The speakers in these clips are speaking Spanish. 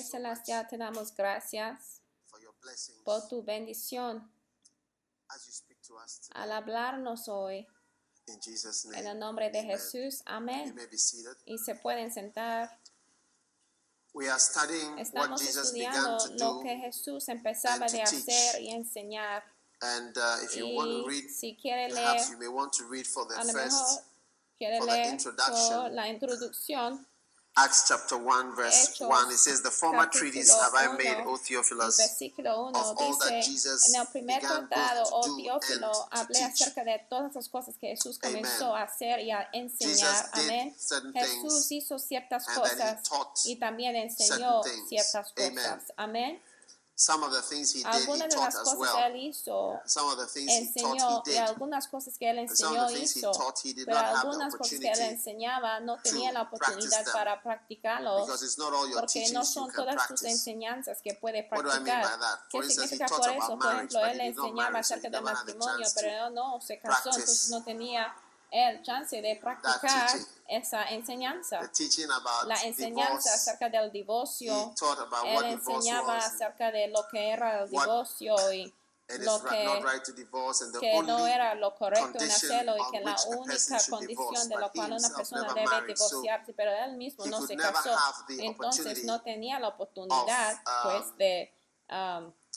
Padre Celestial, te damos gracias por tu bendición. Al hablarnos hoy. En el nombre de Jesús, amén. Y se pueden sentar. Estamos estudiando lo que Jesús empezaba de hacer y enseñar. y si quiere leer, a lo mejor quiere leer por la introducción Acts chapter 1, verse Hechos, 1, it says, The former treatise have I made, uno, O Theophilus, 1 of all that Jesus en el primer began contado, both to do Teófilo, and to hablé teach. acerca de todas las cosas que Jesús Amen. a hacer y a enseñar. Jesus did Amén. certain Jesús things, hizo ciertas cosas taught y también enseñó certain things. ciertas Amen. cosas. Amén. Algunas de las as cosas well. que él hizo, Some of the things he enseñó taught, he y algunas cosas que él enseñó hizo, pero algunas cosas que él enseñaba no tenía la oportunidad para practicarlos because it's not all your porque no son todas practice. enseñanzas que puede practicar. ¿Qué significa por eso? Por ejemplo, él enseñaba acerca del matrimonio, pero él no se casó, entonces no tenía el chance de practicar teaching. esa enseñanza. La enseñanza divorce, acerca del divorcio, él what enseñaba acerca de lo que era el what- divorcio y and lo que right divorce, que no era lo correcto en hacerlo y que la única condición de la cual una persona debe married, so divorciarse, pero él mismo no se casó, entonces no tenía la oportunidad of, um, pues de, um, uh, living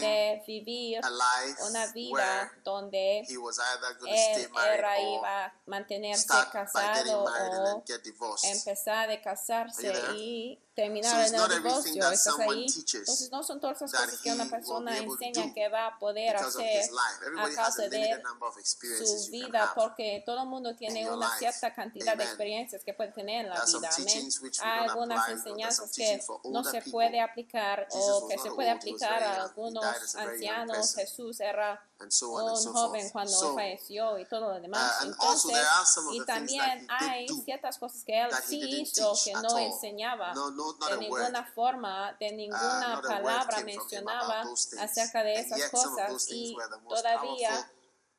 de vivir a life una vida donde he was either going to él stay married era or iba a mantenerse start by getting casado married and o then get divorced. empezar de casarse y terminar So en el that ¿Estás ahí? Entonces no son todas las cosas que una persona enseña que va a poder hacer a causa de su vida porque todo el mundo tiene una life. cierta cantidad de experiencias que puede tener en la There are some vida. Hay algunas there's enseñanzas que no se puede aplicar o que se puede aplicar a algunos ancianos. Jesús era and so on and un so joven forth. cuando So, falleció y todo lo demás. Uh, and also Entonces, there are some of y the things that también hay ciertas cosas que él sí hizo que no enseñaba No, no, de ninguna word. forma, de ninguna not a word palabra mencionaba acerca de And esas cosas y todavía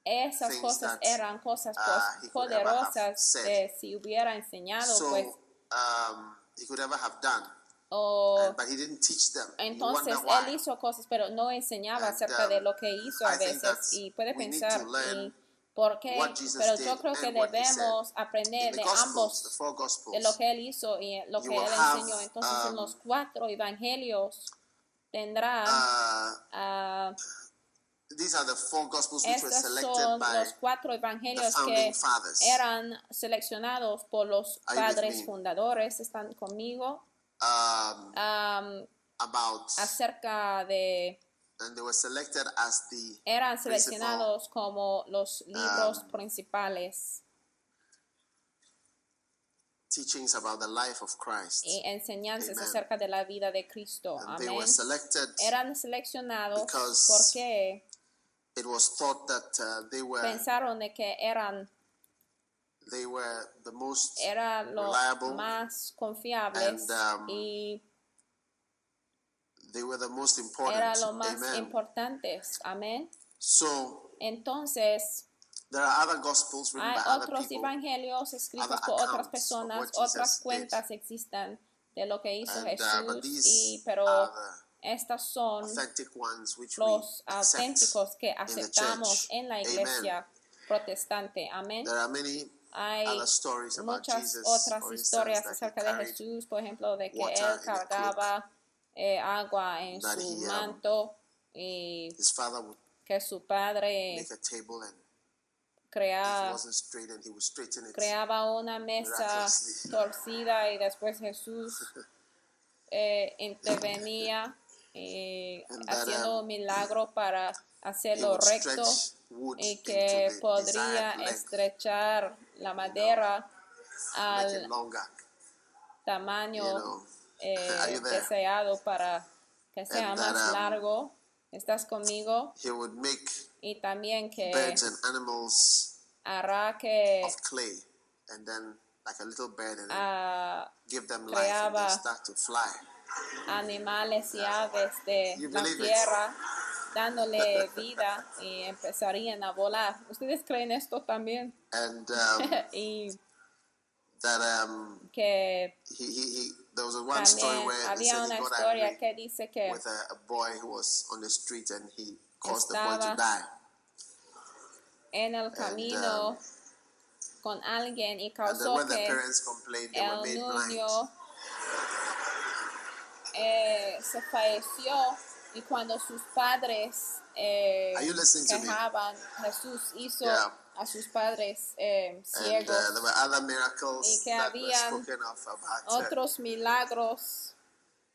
esas cosas eran cosas uh, ever have poderosas que si hubiera enseñado So pues um, he could ever have done, o and- but he didn't teach them. Entonces él hizo cosas pero no enseñaba And, acerca um, de lo que hizo a I veces y puede pensar y por qué pero yo creo que debemos aprender de Gospels, ambos Gospels, de lo que él hizo y lo que él enseñó. Entonces en um, los cuatro evangelios tendrán uh, ah, these are the four Gospels which were selected son by los cuatro the evangelios founding que fathers. eran seleccionados por los padres fundadores. Están conmigo Um, Am, about, acerca de and they were selected as the eran seleccionados como los libros um, principales teachings about the life of Christ. y enseñanzas Amen. acerca de la vida de Cristo. Amén. were selected Eran seleccionados because porque it was thought that uh, they were pensaron de que eran they were the most era lo reliable más confiables and, um, y they were the most important. era lo más Amen. importantes. Amén. So Entonces, there are other gospels written hay by other otros people. evangelios escritos other por otras personas, otras did. cuentas existen de lo que hizo And, uh, Jesús, these y, pero estas son authentic ones which los auténticos que the aceptamos en la Amen. iglesia protestante. Amén. There are many Hay muchas otras historias acerca de Jesús, por ejemplo, de que él cargaba eh, agua en su um, manto y que su padre creaba una mesa torcida y después Jesús eh, intervenía eh, haciendo un milagro para hacerlo recto y que podría estrechar la madera al tamaño eh, deseado para que sea más um, largo. ¿Estás conmigo? He would make Y también que birds and animals hará que of clay and then like a little bird and then ah, give them life and they creaba- start to fly. animales y aves de la tierra dándole vida y empezarían a volar. ¿Ustedes creen esto también? And um, y that um, que he, he, he, there was a one story where he había una historia que dice que with a, a boy who was on the street and he caused the boy to die. en el camino um, con alguien y And causó the que parents complained, they were el niño eh, se falleció y cuando sus padres eh, quejaban, Jesús hizo Yeah. a sus padres eh, And ciegos. uh, there were other miracles Y que about uh, Otros milagros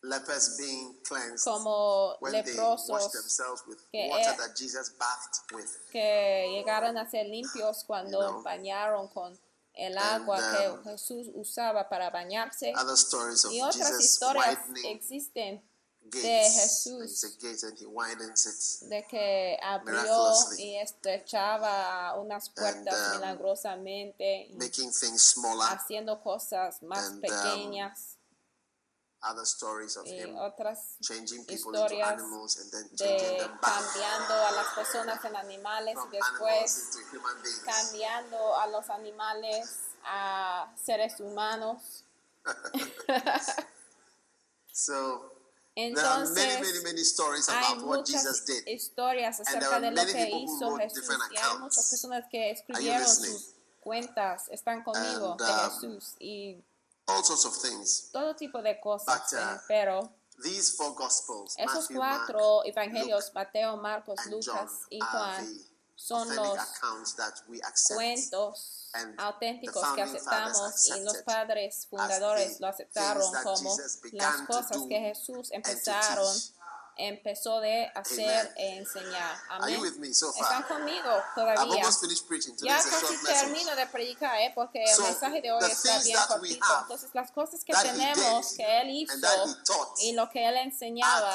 lepers being cleansed como when they leprosos washed themselves with que water e- that Jesus bathed with. que llegaron a ser limpios cuando You know. bañaron con el And, agua um, que Jesús usaba para bañarse. Other stories of Y otras Jesus historias existen gates. Jesús. De que abrió y estrechaba unas puertas And, um, milagrosamente, y making things smaller. haciendo cosas más and, um, pequeñas Other stories of y him otras changing people into animals and then changing de them back cambiando a las personas en animales from y después cambiando a los animales a seres humanos. So there are many, many, Entonces, many stories hay about what muchas Jesus did. historias acerca de lo que hizo Jesús y hay muchas personas que escribieron sus cuentas, están conmigo And, de um, Jesús y All sorts of things. todo tipo de cosas, But, uh, eh, pero These four Gospels, esos Matthew, cuatro Mark, evangelios, Luke, Mateo, Marcos, and John, Lucas y Juan, son los cuentos auténticos que aceptamos y los padres fundadores lo aceptaron como las cosas que Jesús empezaron, empezó de hacer e enseñar. Amén. Están conmigo todavía. Ya casi termino de predicar, ¿eh? porque el mensaje de hoy está bien cortito. Entonces, las cosas que tenemos, que Él hizo y lo que Él enseñaba,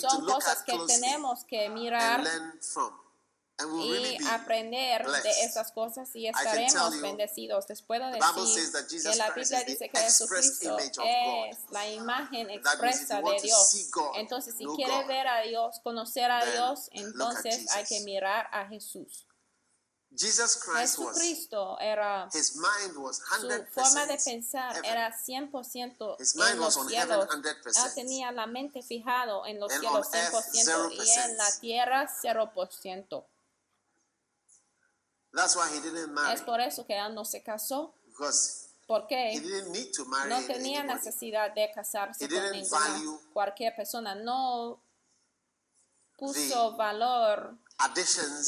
son cosas que tenemos que mirar really y aprender de esas cosas y estaremos bendecidos. Les puedo decir que la Christ Biblia dice que Jesucristo es la imagen expresa de Dios. Entonces, si quieres ver a Dios, conocer a Dios, entonces hay que mirar a Jesús. Jesucristo era his mind was su 100% forma de pensar era 100% His mind en was los on cielos. heaven 100%. Él tenía la mente fijado en los cielos on earth, 100% y en la 0%. tierra 0%. That's why he didn't marry. Es por eso que él no se casó, Because he porque didn't need to marry no tenía anybody. necesidad de casarse He con ninguna cualquier persona. No puso valor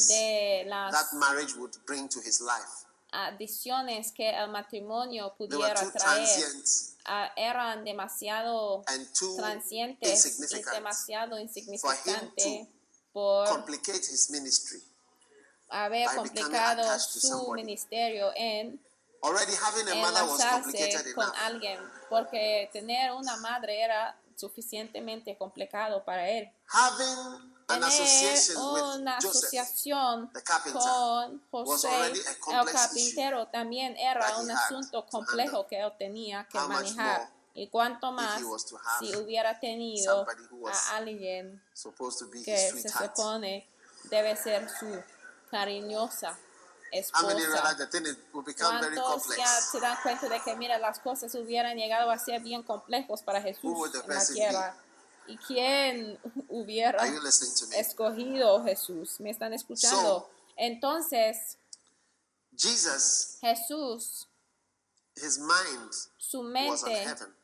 de las that marriage would bring to his life. adiciones que el matrimonio pudiera traer. Ah, eran demasiado transientes y demasiado insignificantes por his ministry. Becoming complicado su ministerio en Already having a mother was complicated enlazarse con alguien, porque tener una madre era suficientemente complicado para él. Having an association una asociación con José, el carpintero, también era un asunto to complejo que él tenía que manejar. Y cuánto más si hubiera tenido a alguien que se supone debe ser su cariñosa esposa. ¿Cuántos ya se dan cuenta de que, mira, las cosas hubieran llegado a ser bien complejos para Jesús en la tierra? ¿Y quién hubiera escogido Jesús? ¿Me están escuchando? So- Entonces, Jesus, Jesús, his mind su was on mente heaven.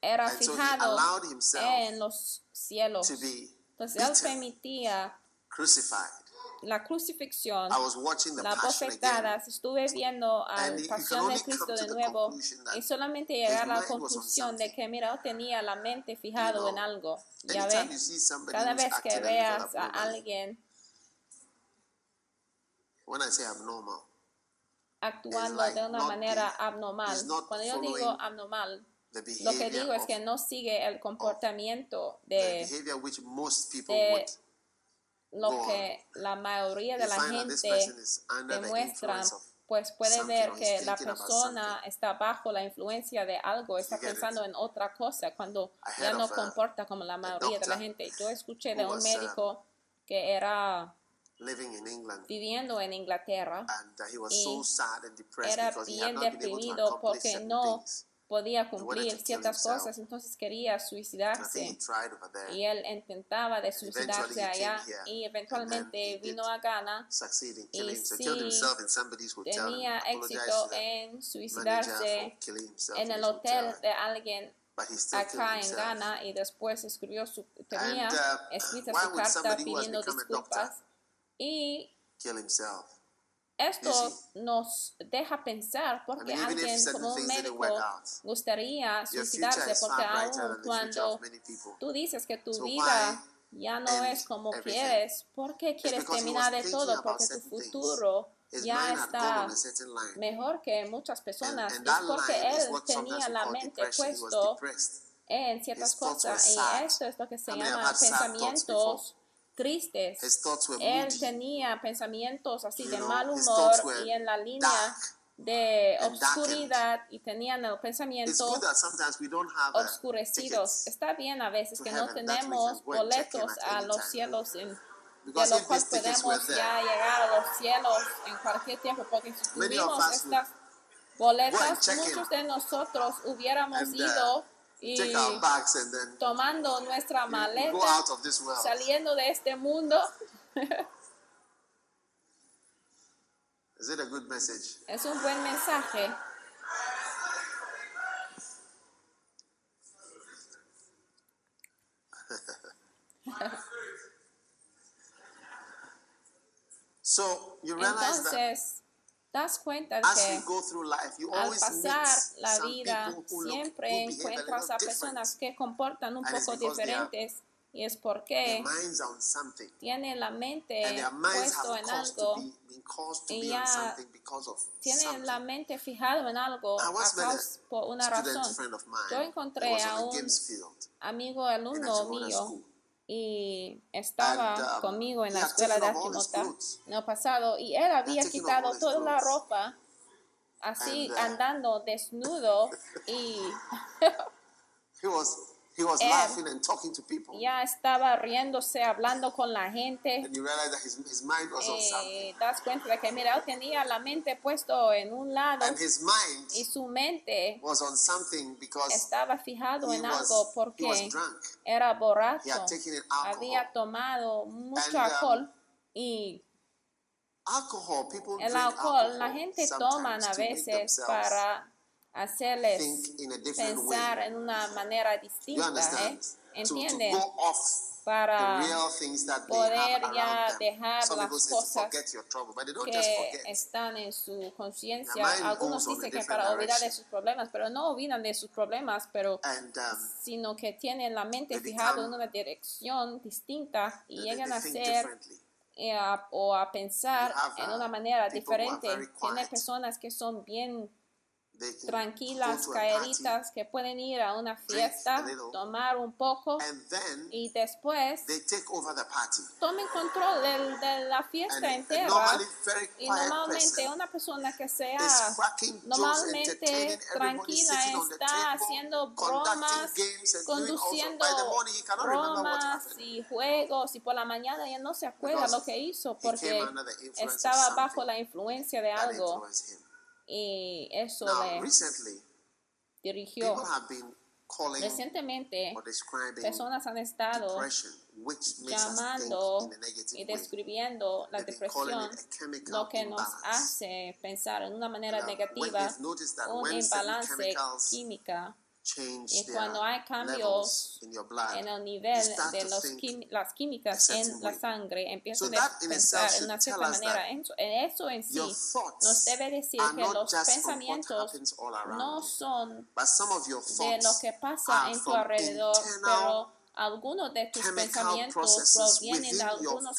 era And so he fijado allowed himself en los cielos. Entonces él permitía crucified. La crucifixión, las bofetadas, estuve viendo a la pasión de Cristo de nuevo y solamente llegar a la conclusión de que mira, él tenía la mente fijado en algo. Ya Anytime ve, you see somebody cada vez que veas a alguien when I say abnormal, actuando de una manera abnormal, cuando yo digo abnormal, lo que digo es que no sigue el comportamiento de behavior which most people de lo que la mayoría de la gente of pues puede ver que la persona está bajo la influencia de algo, está pensando en otra cosa, cuando ya no a- comporta como la mayoría de la gente. Yo escuché de un uh, médico que era living in England, viviendo en Inglaterra, and uh, he was y so sad and depressed era bien deprimido porque no. Podía cumplir ciertas cosas, entonces quería suicidarse. Y él intentaba de suicidarse allá y eventualmente vino a Ghana y sí tenía éxito en suicidarse en el hotel de alguien acá en. Ghana y después escribió su, tenía uh, escrita su carta pidiendo disculpas y. esto nos deja pensar porque I mean, alguien como un médico gustaría suicidarse porque future cuando tú dices que tu So vida ya no es como everything? quieres, ¿por qué quieres terminar de todo? Porque tu futuro ya está mejor que muchas personas. and Es that porque él tenía la mente depressed. en ciertas cosas y esto es lo que se have llama pensamientos tristes. His thoughts were Él tenía pensamientos así de mal humor y en la línea de obscuridad y tenían el pensamiento uh, oscurecidos. tickets. Está bien a veces que no tenemos boletos a los cielos en de lo cual podemos ya llegar a los cielos en cualquier tiempo, porque si tuvimos estas boletas, muchos de nosotros hubiéramos uh, ido y take our bags and then tomando nuestra go maleta, out of this world. saliendo de este mundo. Is it a good message? Es un buen mensaje. So you realize that Entonces, das cuenta que al pasar la vida siempre encuentras a personas que comportan un poco diferentes y es porque tienen la mente puesto en algo, y ya tienen la mente fijado en algo a causa- por una razón. Yo encontré a un amigo alumno mío. Y estaba And, um, conmigo en la escuela de clothes. en el pasado y él había quitado toda la ropa así And, uh, andando desnudo y He was he was Él- laughing and talking to people. ya estaba riéndose, hablando con la gente. And you realize that his, his mind was on something. Eh, das cuenta de que mira, él tenía la mente puesto en un lado And his mind y su mente was on something because estaba fijado he en was, algo he was porque drunk. era He borracho, had taken in alcohol. había tomado mucho And, um, alcohol y Alcohol, people el drink alcohol, la alcohol gente toma a veces para hacerles think in a different pensar way. en una manera distinta? ¿eh? To, to ¿Entienden? Para poder ya dejar Some las cosas que están en su conciencia. Algunos dicen que para olvidar de sus problemas, pero no olvidan de sus problemas, pero And um, sino que tienen la mente fijada en una dirección distinta y they, llegan they a ser eh, a- o a pensar have, en uh, una manera diferente. very Tiene quiet. personas que son bien tranquilas, calladitas, que pueden ir a una fiesta, tomar un poco y después tomen control del- de, la fiesta entera. Y normalmente una persona que sea normalmente tranquila está haciendo bromas, conduciendo bromas y juegos y por la mañana ya no se acuerda lo que hizo porque estaba bajo la influencia de algo. Y eso Now, le recently, dirigió. have been Recientemente personas han estado llamando y describiendo la depresión, lo que nos hace pensar en una manera negativa, un imbalance química Y cuando hay cambios en el nivel de los quim- las químicas en la sangre, empiezan a pensar en una cierta manera. that En so- en eso en sí nos debe decir que los pensamientos no son de lo que pasa en tu alrededor, pero algunos de tus pensamientos provienen de algunos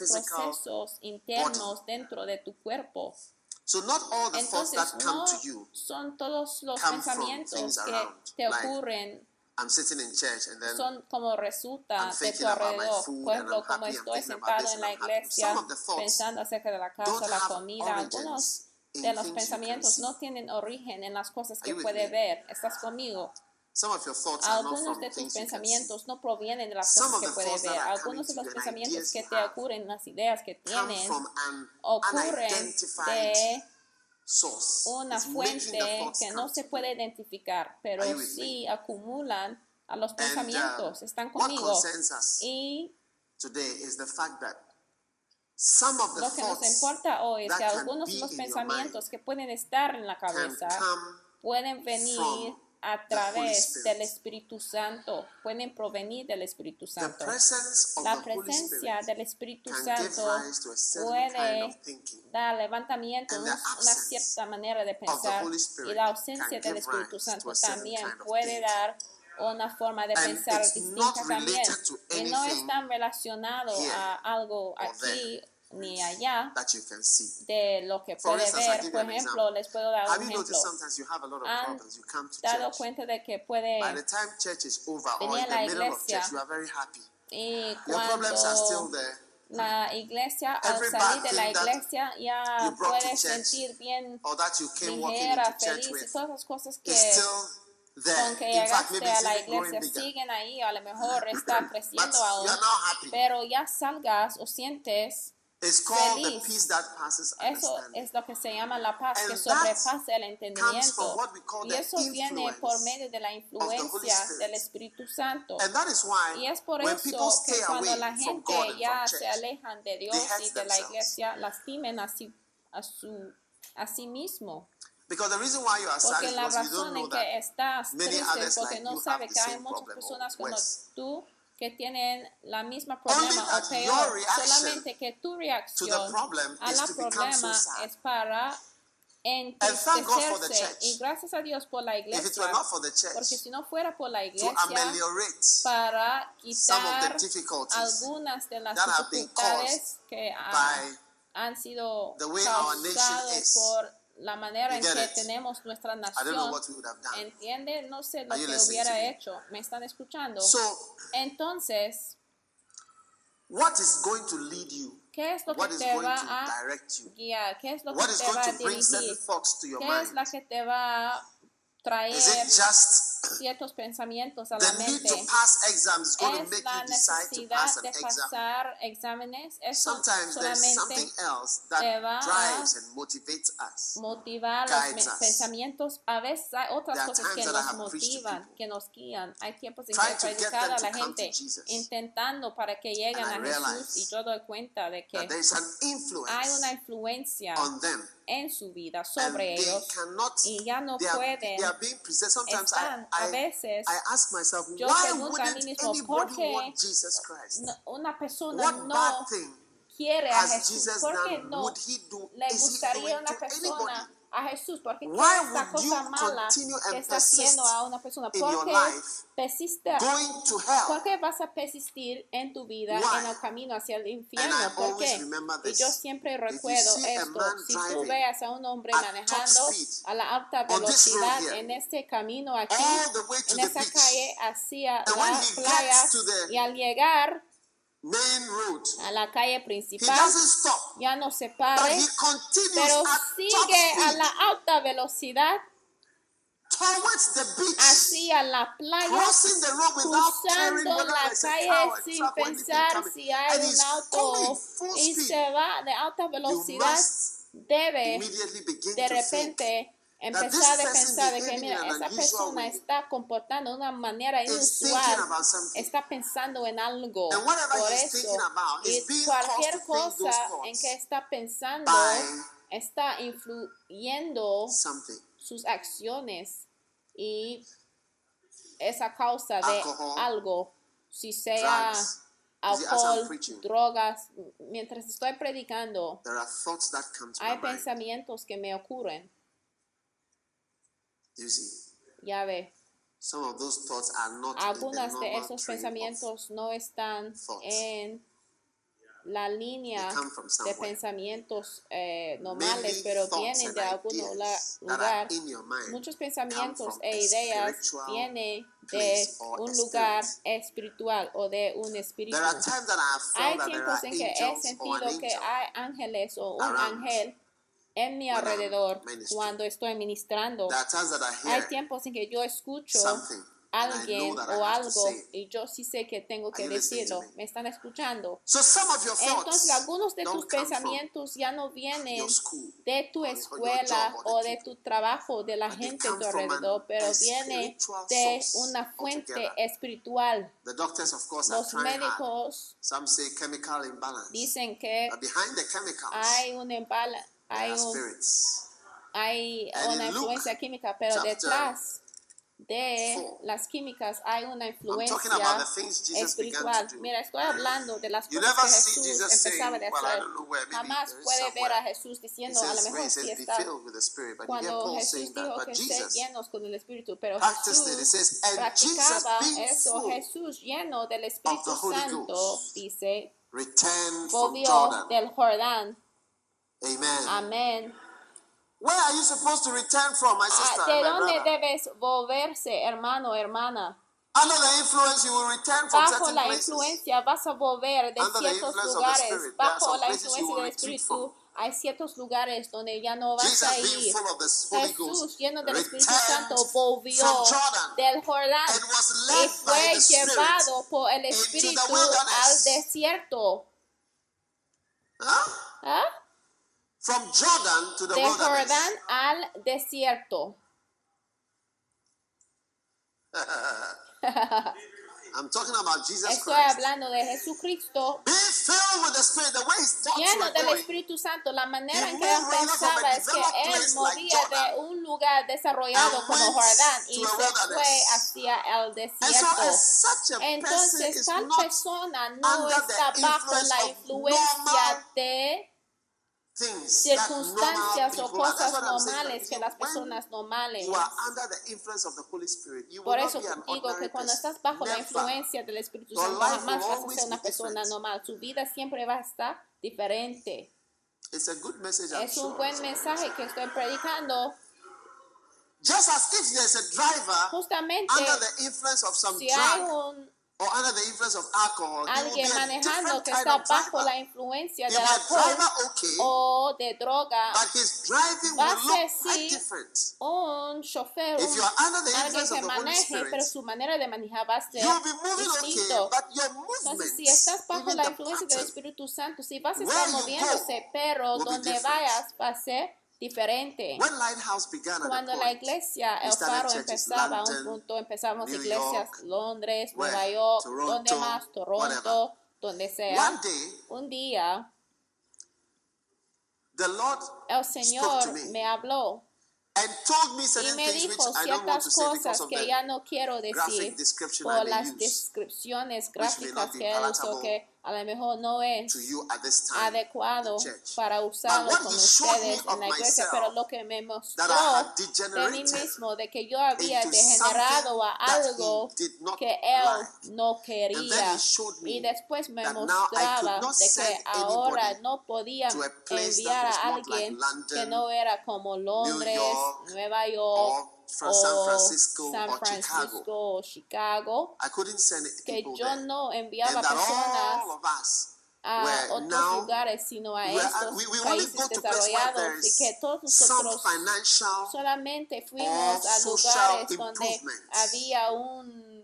procesos internos dentro de tu cuerpo. So not all the thoughts Entonces, that come no to you. son todos los pensamientos que te ocurren I'm sitting in church and then son como resulta I'm de thinking tu alrededor. Por ejemplo, como estoy sentado en la iglesia pensando acerca de la casa, la comida, algunos de los pensamientos no tienen origen en las cosas que puede ver. ¿Estás conmigo? Some of your thoughts are not Algunos de tus pensamientos no provienen de las cosas que the puede thoughts that ver. Algunos de los pensamientos que te ocurren, las ideas que an ocurren de una fuente que no se puede identificar, pero sí acumulan a los And, pensamientos. uh, Están conmigo. Y lo que nos importa hoy es que algunos de los pensamientos que pueden estar en la cabeza pueden venir a través del Espíritu Santo, pueden provenir del Espíritu Santo. La presencia del Espíritu Santo puede kind of thinking. da levantamiento, una cierta manera de pensar. Y la ausencia del Espíritu Santo también puede dar una forma de pensar distinta también. y no están relacionados a algo aquí ni allá can see. de lo que puede instance, ver. Por ejemplo, example. les puedo dar un ejemplo. noticed sometimes you have a lot of Han problems? You come to dado cuenta de que puede By the time church is over or Venía in the la iglesia. church, you are very happy. y Your problems are still cuando there. la iglesia al salir de la iglesia ya puedes sentir bien ligera, feliz todas las cosas que con que llegaste a la iglesia siguen ahí, a lo mejor está creciendo aún, pero ya salgas o sientes, It's called the feliz. peace that passes eso es lo que se llama la paz, que And that sobrepasa el entendimiento. from what we call Y the eso viene por medio de la influencia del Espíritu Santo. And that is why Y es por eso que cuando la gente ya se church, alejan de Dios y de la iglesia, lastimen a sí, a su, a sí mismo. because the reason why you are sad Porque is la razón en que estás triste porque no you sabe have que the hay muchas personas como tú que tienen la misma problema o peor. Solamente que tu reacción a la so problema es para entristecerse. church. Y gracias a Dios por la iglesia. the Porque church si no fuera por la iglesia, para quitar algunas de las dificultades que ha- by han sido causadas por la manera en que it? tenemos nuestra nación. ¿Entiende? No sé lo Are que hubiera hecho. ¿Me están escuchando? So, Entonces, what is going to lead you? ¿qué es lo What que te va a guiar? ¿Qué es lo que What te va a dirigir? ¿Qué es la que te va a traer ciertos pensamientos a la mente? es la necesidad de pasar exámenes. Eso solamente te va a motivar los pensamientos. A veces hay otras cosas que nos motivan, que nos guían. Hay tiempos en que he predicado a la gente intentando para que lleguen a Jesús y yo doy cuenta de que hay una influencia on them. En su vida sobre ellos cannot, y ya no are, pueden I, están a I, veces I ask myself, yo pregunto a mí mismo, ¿por qué una persona What no quiere a Jesús? Jesus ¿Por qué no Would he do? le gustaría una persona anybody? A Jesús? Porque qué you cosa mala que está haciendo a una persona? Porque persiste, Going to hell. ¿por qué vas a persistir en tu vida Why? en el camino hacia el infierno? ¿Por remember Y yo siempre recuerdo esto. Si tú veas a un hombre manejando a la alta velocidad here, en este camino aquí, en esa beach, calle hacia And la playa y al llegar a la calle he principal. doesn't stop, ya no se but pare, he continues pero sigue a la alta velocidad. Towards the beach, hacia la playa, crossing the road without caring cruzando la calle sin pensar si hay un auto y se va de alta velocidad, debe immediately begin de repente empezar a pensar de que mira, esa persona está comportando de una manera inusual, está pensando en algo. Por eso, thinking about is y cualquier cosa en que está pensando está influyendo something. sus acciones y es a causa de Alcohol, algo, si sea alcohol, drogas. Mientras estoy predicando, there are thoughts that come to hay pensamientos que me ocurren. You see, Ya ve, some of those thoughts are not in the algunas de esos pensamientos no están thoughts. en la línea de pensamientos eh, normales, Mainly pero vienen de algún lugar. Muchos pensamientos e ideas vienen de un lugar spirit. espiritual o de un espíritu. Hay tiempos en que he sentido que hay ángeles o un ángel en mi alrededor cuando estoy ministrando. Hay tiempos en que yo escucho alguien o algo y yo sí sé que tengo que decirlo. me? Están escuchando. So some of your Entonces algunos de tus pensamientos ya no vienen de tu escuela o de tu trabajo, de la gente a tu alrededor, pero viene de una fuente espiritual. The doctors, of course, are Los médicos Some say chemical imbalance. dicen que hay un embala, hay, un, hay una influencia química, pero detrás de las químicas hay una influencia espiritual. Mira, estoy hablando de las cosas que Jesús Jesus empezaba I hacer. Jamás puede ver a Jesús diciendo, a lo mejor sí está cuando Jesús that. dijo que Jesus llenos con el Espíritu, pero Jesús says, practicaba eso, Jesús lleno del Espíritu Santo, dice, volvió del Jordán. Amen. Amén. Where are you supposed to return from, my Ah, sister ¿De my dónde debes volverse, hermano, hermana? Under the influence, you will return from Bajo certain la places. influencia vas a volver de Under ciertos lugares. Bajo la places influencia del Espíritu hay ciertos lugares donde ya no vas Jesus a ir. Jesús, lleno del Espíritu Santo, volvió del Jordán y fue llevado por el Espíritu al desierto. Huh? ¿Ah? From Jordan to the De. Jordán al desierto. I'm talking about Jesus Estoy Christ. hablando de Jesucristo Be filled with the Spirit. The way his thoughts lleno del. Espíritu Santo. La manera en que él pensaba es que él movía de un lugar desarrollado como Jordán y se fue hacia el desierto. Entonces, tal not persona no está bajo la influencia de circunstancias o cosas normales que las personas normales. Por eso digo que cuando estás bajo la influencia del Espíritu Santo, jamás vas a ser una persona normal. Su vida siempre va a estar diferente. It's a good message, I'm Es un buen mensaje que estoy predicando. Just as if there's a driver Justamente, under the influence of some si hay un or under the influence of alcohol, alguien a manejando que está bajo la influencia del alcohol okay, o de droga, but his driving va a ser, sí, un chofer, If un- you are under the alguien influence que maneje, Spirit, pero su manera de manejar va a ser okay, distinto. your Entonces, si estás bajo la the influencia del Espíritu Santo, si vas a estar moviéndose, pero donde vayas va a ser diferente. Cuando la iglesia, el faro empezaba, a un punto empezamos New iglesias, York, Londres, where? Nueva York, Toronto, donde más, Toronto, whatever. donde sea. day, Un día the Lord el Señor me me habló and told me y me dijo ciertas cosas que ya no quiero decir por las descripciones gráficas que él usó que a lo mejor no es adecuado para usarlo con ustedes en la iglesia, pero lo que me mostró de mí mismo, de que yo había degenerado a algo que él no quería. Y después me mostraba de que ahora no podía enviar a alguien que no era como Londres, Nueva York San Francisco San Francisco Chicago. o Chicago, I couldn't send que yo there. no enviaba personas all of us a otros now lugares, sino a estos we- we países desarrollados y que todos nosotros financial solamente fuimos a lugares donde improvements. había un,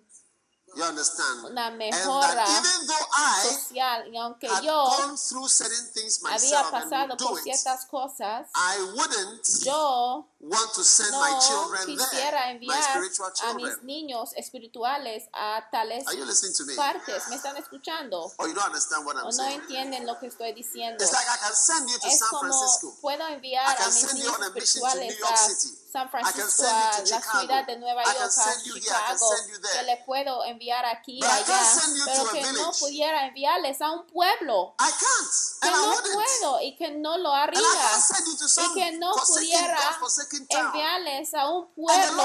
You understand? una And mejora that even though I social y aunque yo gone through certain things había pasado por it, ciertas cosas, I wouldn't yo want to send my no children quisiera there, my enviar spiritual a mis children. niños espirituales a tales Are you listening to me? partes. ¿Me están escuchando? Or you don't understand what ¿O I'm no saying? entienden lo que estoy diciendo? It's like I can send you to Es San como Francisco. puedo I enviar a can mis send you niños on a mission to New York a City. San I can Francisco, send you a to la Chicago. ciudad de Nueva I can York, a you. I Chicago, you que there. le puedo enviar aquí y I allá, you pero a que no pudiera enviarles a un pueblo, I can't. que I no puedo y que no lo I haría, you y que no pudiera God-forsaken town. enviarles a un pueblo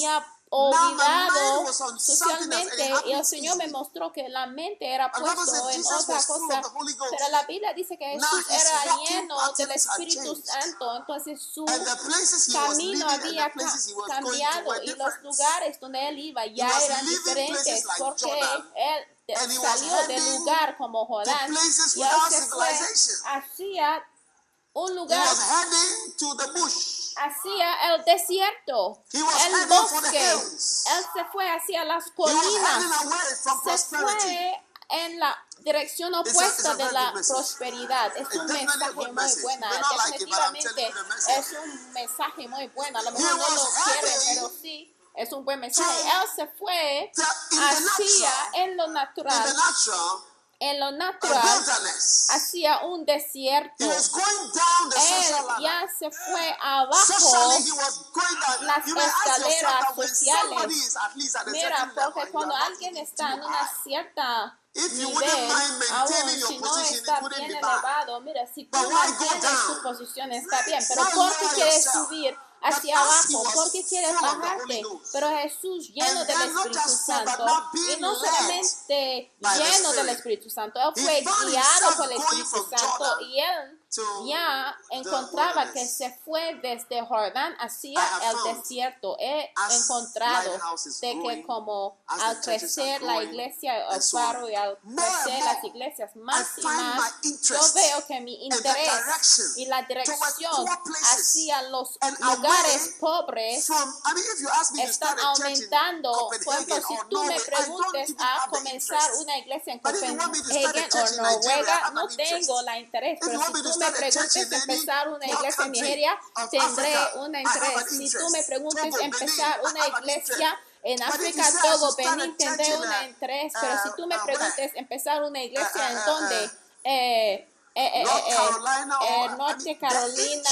ya olvidado socialmente y el Señor me mostró que la mente era says en otra cosa. pero la Biblia dice que Jesús era lleno del Espíritu. Santo. Entonces su camino había cambiado y los lugares donde él iba ya eran diferentes porque él salió del lugar como Jordán y él se fue hacia un He lugar was heading to the bush. hacia el desierto, He was el the bosque. Él se fue hacia las colinas, se fue en la dirección opuesta de la prosperidad. Es un mensaje muy bueno. Definitivamente es un mensaje muy bueno. A lo mejor no lo heading pero sí es un buen mensaje. Él se fue hacia en lo natural, en lo natural, hacia un desierto. Él ya se fue abajo. Las escaleras sociales. Mira, porque cuando alguien está en una cierta nivel, aún si no position, está bien elevado, mira, si tú mantienes tu posición está bien, pero ¿por qué quieres subir hacia abajo? was ¿Por qué quieres bajarte? Pero Jesús lleno del Espíritu Santo, y no solamente lleno del. Espíritu Santo, él fue guiado por el Espíritu Santo y él ya encontraba que se fue desde Jordán hacia el desierto. He encontrado de que como al crecer la iglesia, el faro y al crecer las iglesias más y más, yo veo que mi interés y la dirección hacia los lugares pobres están aumentando. Por ejemplo, si tú me preguntes a comenzar una iglesia en church o Noruega, no tengo la interés. Pero si tú me preguntes empezar una iglesia en Nigeria, tendré una interés. Si tú me preguntes empezar una iglesia en África, Togo, church tendré una interés. Pero si tú me uh, where? preguntes empezar una iglesia en donde... eh, eh, eh, North eh, Carolina eh, Norte Carolina,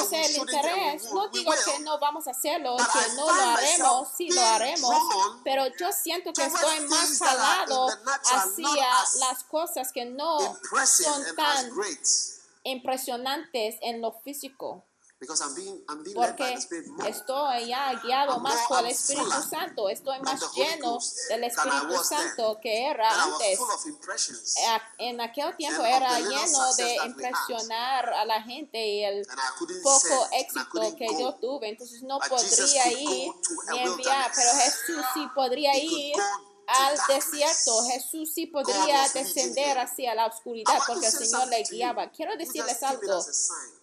o sea, el interés, no digo que no vamos a hacerlo, que no lo haremos, sí lo haremos, pero yo siento que estoy más jalado hacia as las cosas que no son tan. Impresionantes en lo físico, Because I'm being, I'm being porque estoy ya guiado I'm más por el Espíritu Santo, estoy más lleno del Espíritu. Santo que era antes. Eh, En aquel tiempo era lleno de impresionar a la gente y el poco éxito que go. yo tuve, entonces no But podría ir ni enviar, pero Jesús sí podría He ir al desierto, Jesús sí podría descender hacia la oscuridad porque el Señor le guiaba. Quiero decirles algo,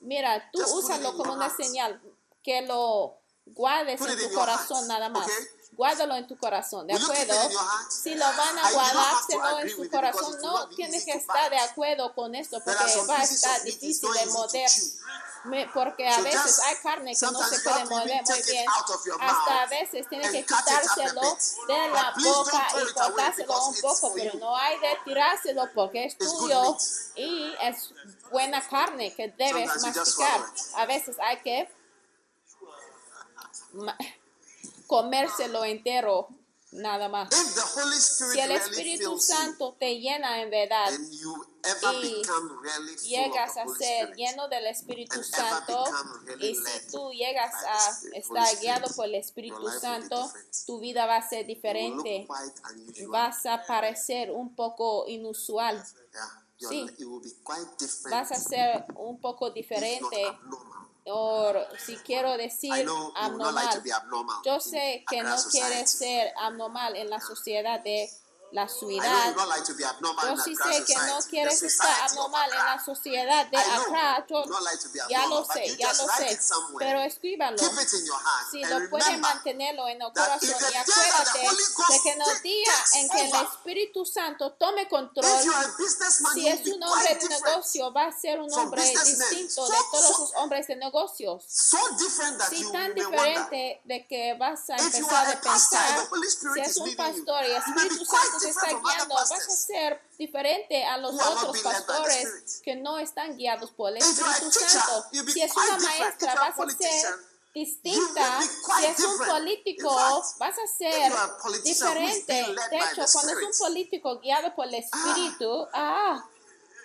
mira, tú úsalo como una señal, que lo guardes en tu corazón nada más. Guárdalo en tu corazón, ¿de acuerdo? Si lo van a guardárselo en because corazón, no tienes que estar de acuerdo con esto porque va a estar difícil de chew. Me- porque a So veces hay carne que no se puede morder muy bien. Hasta a veces tienes que quitárselo de la boca y cortárselo un poco, pero no hay de tirárselo porque es tuyo y es buena carne que debes Sometimes masticar. A veces hay que comérselo entero nada más. Si el Espíritu Santo te llena en verdad and you ever y llegas a ser lleno del Espíritu Santo y si tú llegas a estar guiado por el Espíritu Santo, tu vida va a ser diferente. Vas a parecer un poco inusual. Sí. Vas a ser un poco diferente. O si quiero decir like abnormal. abnormal. Yo sé que no quieres ser abnormal en la sociedad de la ciudad. abnormal Yo sí sé que no quieres estar anormal en la sociedad de Accra. Ya abnormal, lo sé, ya lo sé. Pero escríbalo. Si lo puedes mantenerlo en el corazón y acuérdate de que en días takes en que el Espíritu Santo tome control, si es un hombre de negocio, va a ser un hombre distinto de todos los hombres de negocios. You tan diferente de que vas a empezar a pensar, si es un pastor y el Espíritu Santo te está guiando, vas a ser diferente a los otros pastores que no están guiados por el Espíritu Santo. Si es una maestra, vas a ser distinta. Si es un político, fact, vas a ser diferente. De hecho, cuando es un político guiado por el Espíritu, ah,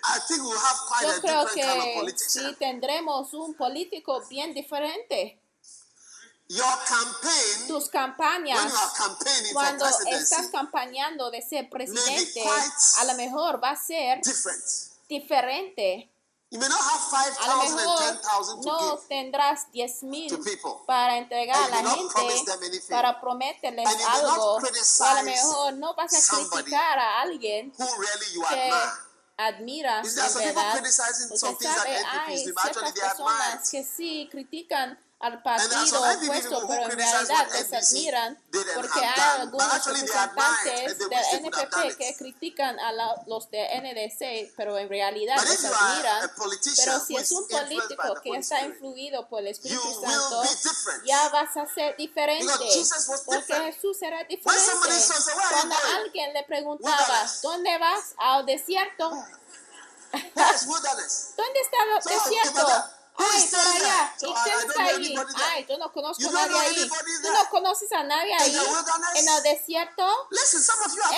I think we'll have quite yo a creo different kind of que sí tendremos un político bien diferente. Your campaign, Tus when campañas you are campaigning for cuando estás campañando de ser presidente, a lo mejor va a ser different. diferente. You may not have A lo 5,000 and mejor 10,000 to no give. tendrás 10 mil para entregar a And you la gente, para prometerles And you algo. A lo mejor no vas a criticar a alguien Who really you que admiras, people verdad. Porque sabe, hay ciertas personas que sí critican al partido opuesto, pero en realidad les admiran porque hay algunos representantes del NPP que it. critican a la- los de NDC, pero en realidad les admiran. politician Pero who si es un político que está influido por el Espíritu Santo, ya vas a ser diferente. Porque. Jesús era diferente. says, "Where are you Cuando going?" alguien le preguntaba. ¿dónde vas? Al desierto. ¿Dónde está el desierto? Ay, por allá. quién está ahí? Ay, yo no conozco a nadie ahí. ¿Tú no conoces a nadie ahí? En el desierto.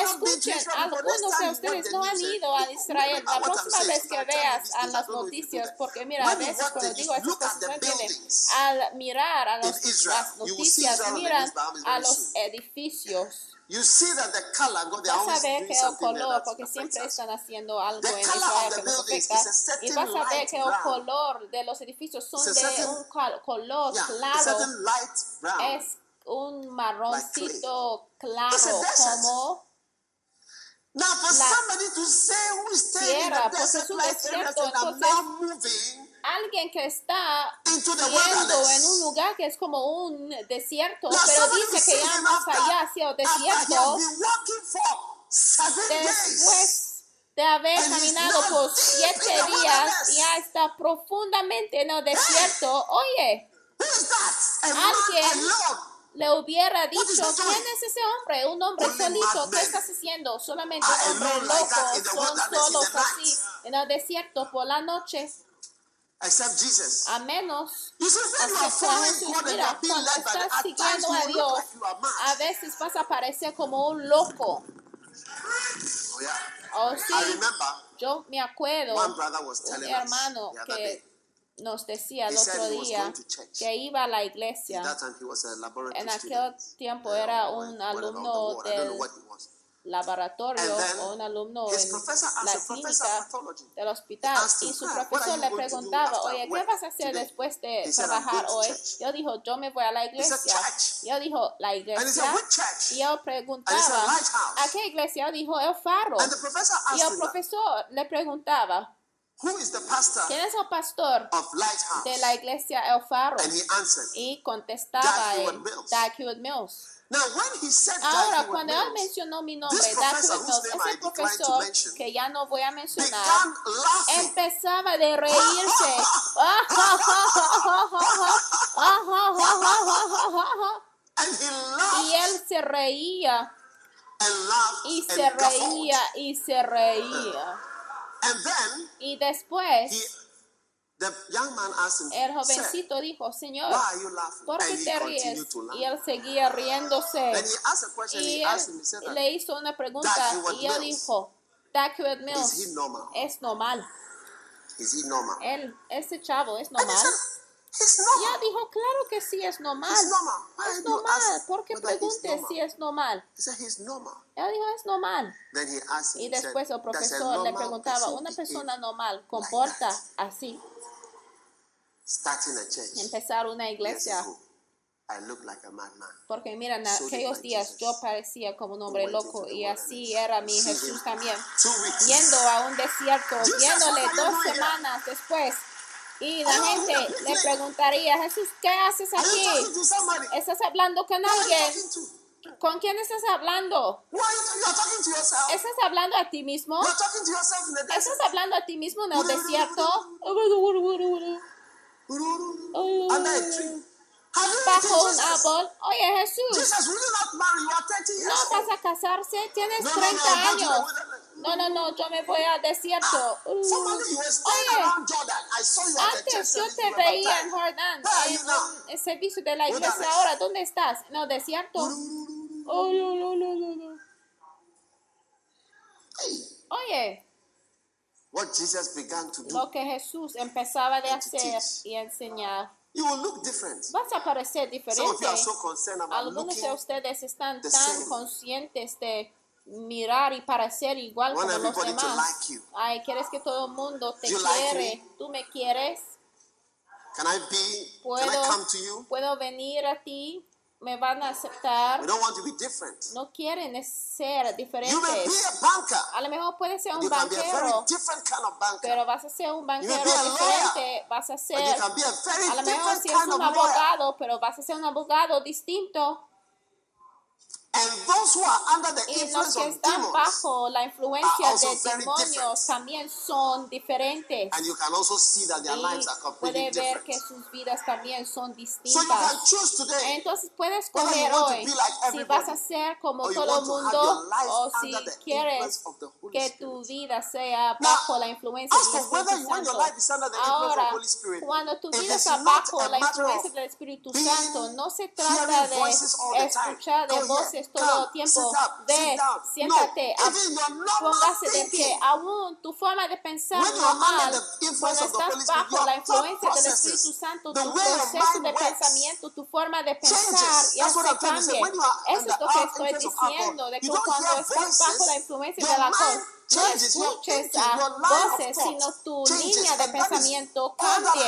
Escuchen, algunos de ustedes no han ido a Israel. La próxima vez que veas a las noticias, porque mira, a veces cuando digo estas cosas no entienden. Al mirar a los- las noticias, miran a los edificios. You see that the color, God, they're Vas a ver que el color, porque siempre están haciendo algo The en Israel que nos afecta. Y vas a ver que el color de los edificios son de certain- un color claro. certain light brown. Es un marroncito claro, como Now, for la somebody to say who is staying in tierra, porque es un desierto, entonces- alguien que está yendo en un lugar que es como un desierto, Now, pero dice que ya más allá hacia el desierto, después de haber caminado por siete días, wilderness. ya está profundamente en el desierto. Oye, Alguien le hubiera dicho? ¿quién es ese hombre? Un hombre solito, ¿qué estás haciendo? Solamente are un hombre alone like that loco, in the son solos así en el desierto por la noche, Except Jesus. a menos You see, when you are following Jesús. God and you Mira, are being led by the at times you Dios, look like you are a veces vas a parecer como un loco. Oh, yeah. O I sí, remember yo me acuerdo one brother was un telling hermano us the other que day. nos decía el He otro día que iba a la iglesia. that time he was a laboratory En aquel student. tiempo era un alumno del. Laboratorio o un alumno en la clínica del hospital y su "Ah, what are profesor le preguntaba, oye, ¿qué vas a hacer today?" después de He said, "I'm trabajar hoy? church." Yo dijo, yo me voy a la iglesia. Yo dijo, la iglesia. Y yo preguntaba. ¿a qué iglesia? Dijo, el faro. Y el profesor le preguntaba, who is the pastor ¿quién es el pastor of Lighthouse? de la iglesia El Faro? And he answered. Y contestaba Dag Heward Mills. Dag Hewitt Mills. Now, when he said Ahora, cuando él mencionó mi nombre, ese profesor que ya no voy a mencionar, empezaba de reírse. And he y él se reía and laughed y and se reía y se reía. Y después el "Sir, jovencito dijo, Señor, why are you laughing? ¿por qué te ríes? Y él seguía riéndose. Then he asked a question. Y él le hizo una pregunta y él dijo, is Mills he normal? es normal. Is he normal? Él, ese chavo es normal. said, he's Y normal. él dijo, claro que sí es normal. Es normal. ¿Por qué preguntes si es normal? Él dijo, es normal. Y después el "Does a profesor le preguntaba, una persona normal comporta así, starting a church empezar una iglesia? I looked like a madman. Porque mira, en So aquellos días yo parecía como un hombre loco y así era mi Jesús también. Yendo a un desierto, Jesus, viéndole dos semanas después. Y la gente le preguntaría, Jesús, ¿qué haces aquí? ¿Estás hablando con alguien? ¿Con quién estás hablando? ¿Estás hablando a ti mismo? ¿Estás hablando a ti mismo en el desierto? Under a tree. Have you Bajo eaten un árbol. Oye Jesús, Jesus, will you not marry? You are 30 ¿no years vas a casarse? Tienes No, no, no, 30 go to the años. No, no, no, yo me voy al desierto. Uh, were staying Oye, Antes yo te veía en. Jordán, en servicio de la iglesia. Ahora, ¿dónde estás? El desierto. Oh, no, no, no, no, no. Oye, what Jesus began to do, lo que Jesús empezaba de hacer y enseñar, you will look different. vas a parecer diferente. so Algunos de ustedes están tan conscientes de mirar y parecer igual como los demás. like. Ay, quieres que todo el mundo te like quiere. ¿Tú me quieres? Can I be, ¿Puedo, can I come to you? ¿Puedo venir a ti? ¿Me van a aceptar? We don't want to be different. No quieren ser You may be diferentes. a banker. A lo mejor puedes ser un banquero, kind of banker. pero vas a ser un banquero lawyer, diferente. Vas a ser, a a lo mejor si es un lawyer. abogado, pero vas a ser un abogado distinto. Y los que están bajo la are influencia also de very demonios different. también son diferentes. and you can also see that their lives are Y completely puede ver different. que sus vidas también son So you can distintas. Entonces puedes escoger hoy si vas a ser como todo el mundo o si under the quieres influence of the Holy que tu vida sea Now, bajo la influencia del Espíritu you want your Santo. life is under the influence of the Ahora, Holy Spirit, cuando tu vida está bajo la influencia of del Espíritu Santo, no se trata de escuchar de Go voces todo tiempo. down. siéntate, póngase de pie. Aún tu forma de pensar normal, cuando estás bajo la influencia del Espíritu Santo, tu proceso de pensamiento, tu forma de pensar ya se cambia. Eso es lo que estoy diciendo, de que cuando estás bajo la influencia del alcohol, no escuches a voces, sino tu línea de pensamiento cambie.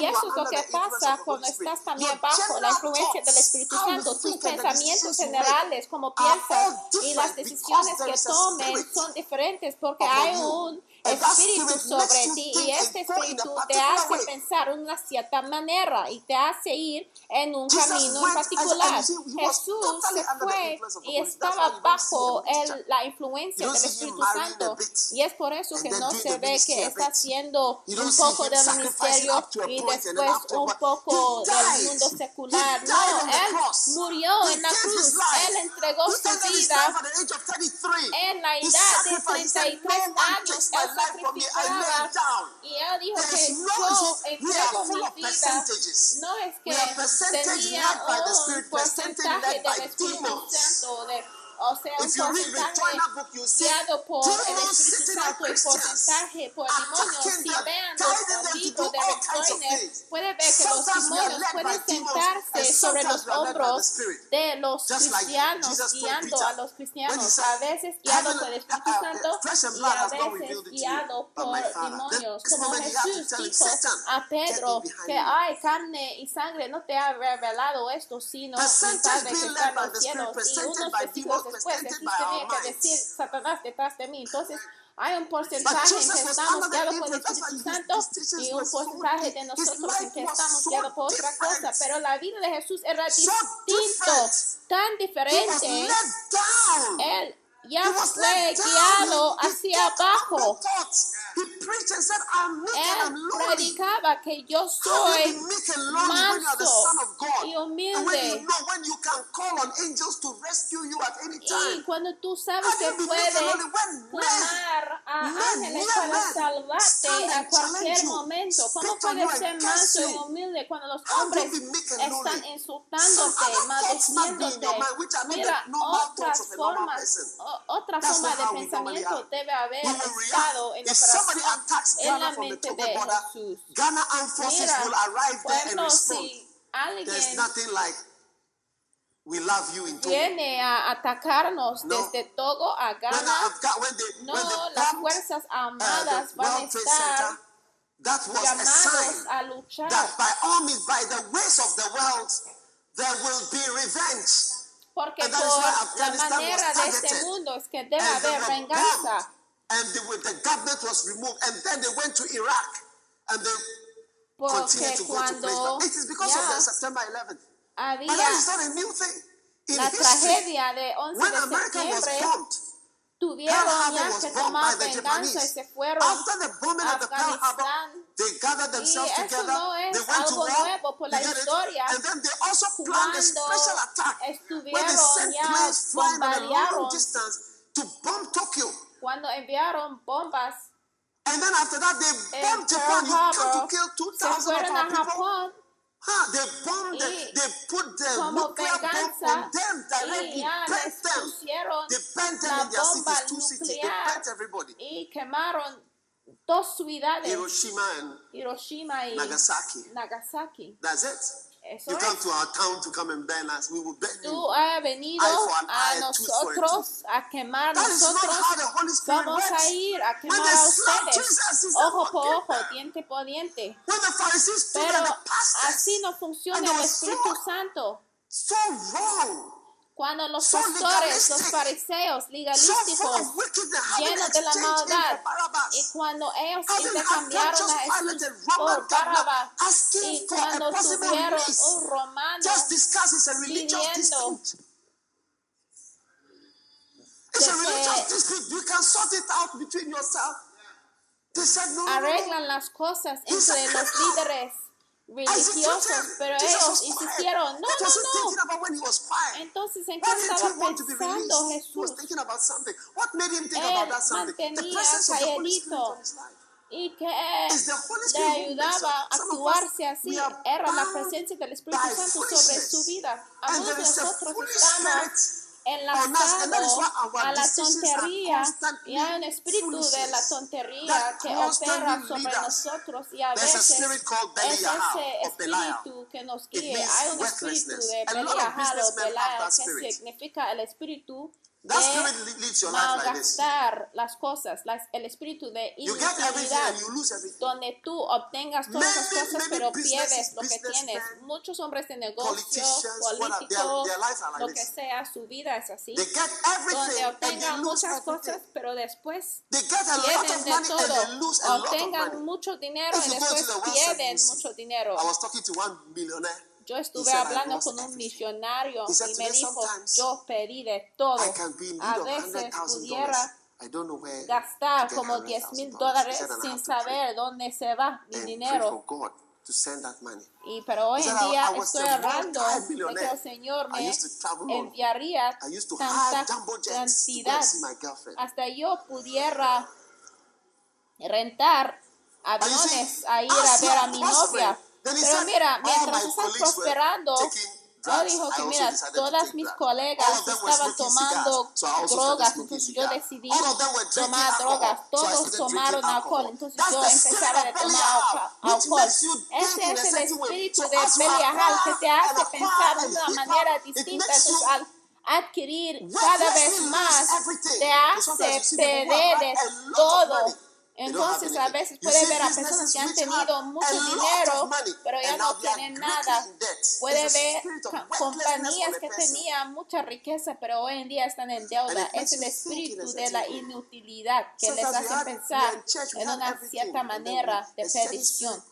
Y eso es lo que pasa cuando estás también bajo la influencia del Espíritu Santo. Tus pensamientos generales, como piensas y las decisiones que tomes son diferentes porque hay un espíritu sobre ti y este espíritu te hace pensar de una cierta manera y te hace ir en un camino en particular. Jesús se fue y estaba bajo el- la influencia del Espíritu Santo. y es por eso que no se ve que está haciendo un poco del ministerio y después un poco del mundo secular. No, él murió en la cruz, él entregó su vida life at the age of 33. en la edad de sacrificed. He said, 33 "No one años, él sacrificarás y él dijo que yo entrego mi vida. No es que tenía un porcentaje del Espíritu Santo, de o sea, un porcentaje guiado por el Espíritu Santo y porcentaje por demonios. Si vean los libros de things. puede ver que los demonios pueden sentarse sobre los hombros de los cristianos, guiando a los cristianos, a veces guiado "Heaven- por el Espíritu Santo y a veces guiado por my Father." demonios, como Jesús dijo "Satan, a Pedro que me." ay carne y sangre no te ha revelado esto, sino mi Padre que está en los cielos. Y unos demons, después Jesús by our tenía que decir Satanás detrás de mí. Entonces hay un porcentaje en que estamos guiados por el Espíritu Santo y un porcentaje de nosotros en que estamos guiados por otra cosa. Pero la vida de Jesús era distinto, tan diferente. Él ya fue guiado hacia abajo. Él predicaba que yo soy manso Son of God? y And when you humilde. know when you can call on angels to rescue you at any Y time. cuando tú sabes que puedes clamar a ángeles para salvarte a cualquier momento, ¿cómo puedes ser manso y humilde cuando los hombres están insultándote, the Mira, otras formas, otra forma de pensamiento debe haber estado en el If somebody attacks Ghana from the Togo border, Ghana armed forces will arrive there and respond. There's nothing like we love you in Togo. viene a atacarnos No. desde Togo a When, Ghana, Afga- when they, no, when they las bombed, Fuerzas uh, Armadas the van a estar Center, that was a sign that by all means, by the ways of the world, there will be revenge. Porque And that is por why la Afghanistan manera de este mundo es que debe haber venganza. bombed. And the, the government was removed. And then they went to Iraq. And they continued to go to place. cuando But it is because of the September 11th. But había that is not a new thing. In la history, tragedia de 11 when de America was bombed, tuvieron Pearl Harbor ya was que bombed by the venganza y Japanese. se fueron After the bombing a of the Pearl Harbor, Afganistán. they gathered Y themselves eso together. no es they went to war. nuevo por la it? historia. And then they also planned a special attack where they sent planes flying at a long distance to bomb Tokyo. Cuando enviaron bombas And then after that, they en bombed Pearl Japan. You to kill se 2,000 of our people. Huh, they bombed, they put the como nuclear bomb on them directly, bent them. They bent them in their cities, two cities. They bent everybody. y quemaron dos ciudades, Hiroshima and Hiroshima y Nagasaki. Nagasaki. That's it. Eso You come to our town to come and burn us. We will burn you. Tú has venido Eye for an a eye, nosotros a quemar That is not nosotros. how the Holy Spirit Vamos works. a ir a quemar a ustedes, ojo por "Forgive ojo, them." diente por diente. When the Pharisees stood Pero and the pastors, así no funciona el Espíritu so, Santo. so wrong, Cuando los pastores, los fariseos legalísticos, llenos de la maldad, y cuando ellos intercambiaron a Jesús por asking y cuando tuvieron un romano just discuss it's a religious pidiendo dispute. It's a religious dispute. You can sort it out between yourself. They said, no, no, no, no. arreglan las cosas entre los líderes religiosos, pero ellos insistieron, no, no, no. about when he was quiet? Entonces, ¿en qué estaba pensando Jesús? thinking about something. What made him think Él about that something? The mantenía calladito. Y que le ayudaba a actuarse así era la presencia del Espíritu Santo sobre su vida. Algunos de nosotros estamos our a la tontería y hay un espíritu de la tontería que opera sobre nosotros y a veces es ese espíritu que nos means Hay un espíritu de Belial o Belial que significa el espíritu That de leads your life like this. malgastar las cosas, las- el espíritu de everything. donde tú obtengas todas las cosas pero pierdes lo que tienes. Muchos hombres de negocio, políticos, like lo que sea, su vida es así. They get Donde obtengan muchas cosas, pero después pierden de todo. Obtengan mucho dinero y después pierden mucho dinero. I was talking to one millionaire. Yo estuve said, "I hablando con un everything." millonario He said, y me "Today dijo, yo perdí de todo. I A veces pudiera I gastar como $100,000 10 mil dólares said, "And I sin saber dónde se va mi dinero. to send that money. Y pero hoy en "I- día I was estoy a hablando multi- de que el Señor I me enviaría I tanta cantidad hasta yo pudiera rentar aviones a ir a ver a mi novia. Then he Pero said, mira, mientras estás prosperando, yo dijo que mira, todas mis colegas estaban tomando drogas, entonces yo decidí tomar drogas. Todos tomaron alcohol, entonces yo empezaba of tomar alcohol. Ese a es el espíritu de Belial que te hace pensar de una manera distinta. Entonces, al adquirir cada vez más, te hace perder a todo. Entonces a veces puede ver a personas que han tenido mucho dinero, pero ya no tienen nada. Puede ver compañías que tenían mucha riqueza, pero hoy en día están en deuda. Es el espíritu de la inutilidad que les hace pensar en una cierta manera de perdición.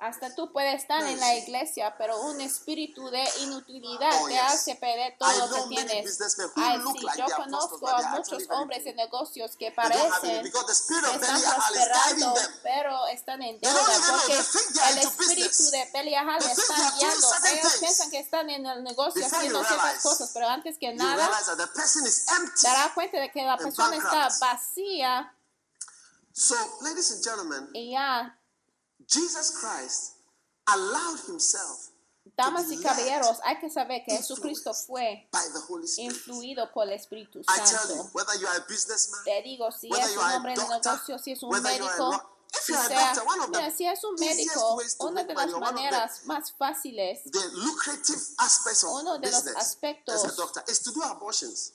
Hasta tú puedes estar en la iglesia, pero un espíritu de inutilidad Oh, te hace perder todo lo que tienes. Ay, look sí, like yo conozco a muchos hombres de negocios que parecen que están prosperando, pero están en deuda porque el espíritu de Belial doing guiando. Ellos piensan que están en el negocio haciendo ciertas cosas, pero antes que nada darás cuenta de que la persona está vacía. So, ladies and gentlemen, y ya, Jesus Christ allowed himself damas y caballeros, hay que saber que Jesucristo fue by the Holy Spirit. influido por el Espíritu I tell you, Santo. whether you are a businessman, Te digo, si whether es you un are a hombre de doctor, negocio, si es un médico, si sea, doctor, one of the mira, si es un médico, ways to una de las or one of the- maneras más fáciles, the lucrative aspects of Uno de los aspectos- a doctor is to do abortions.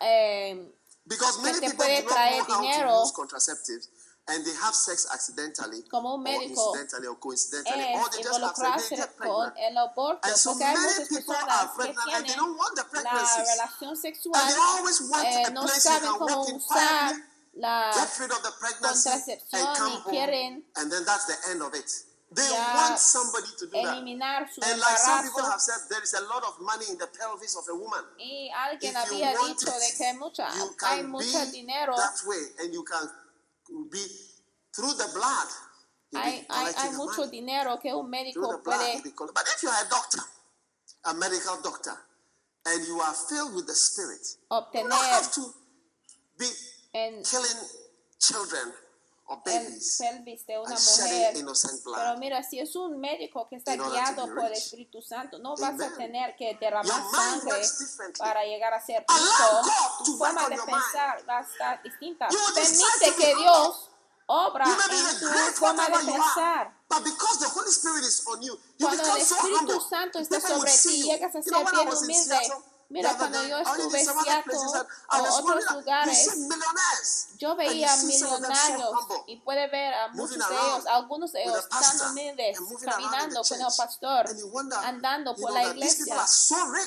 eh, Because many te people puede traer dinero. and they have sex accidentally como un médico or incidentally or coincidentally or they just have sex, they get pregnant. Aborto, and so many people are pregnant and they don't want the pregnancy. And they always want eh, a no place they can quietly, get rid of the pregnancy and come home. Quieren, and then that's the end of it. They want somebody to do that. and like some people have said, there is a lot of money in the pelvis of a woman. if you want it, you can be that way and you can be through the blood. Hay, hay, hay mucho dinero que un médico puede. But if you are a doctor, a medical doctor, and you are filled with the Spirit, obtener you don't have to be en, killing children o pelvis, el pelvis de una mujer. Pero mira, si es un médico que está guiado por el Espíritu Santo, no vas a tener que derramar sangre para llegar a ser rico. Tu forma de pensar va a estar distinta. Permite que Dios obra en tu forma de pensar. Cuando el Espíritu Santo está sobre ti, llegas a ser bien humilde. Mira, cuando yo estuve en Seattle o otros lugares, yo veía millonarios y puede ver a muchos de ellos, algunos de ellos tan humildes, caminando con el pastor, andando por la iglesia.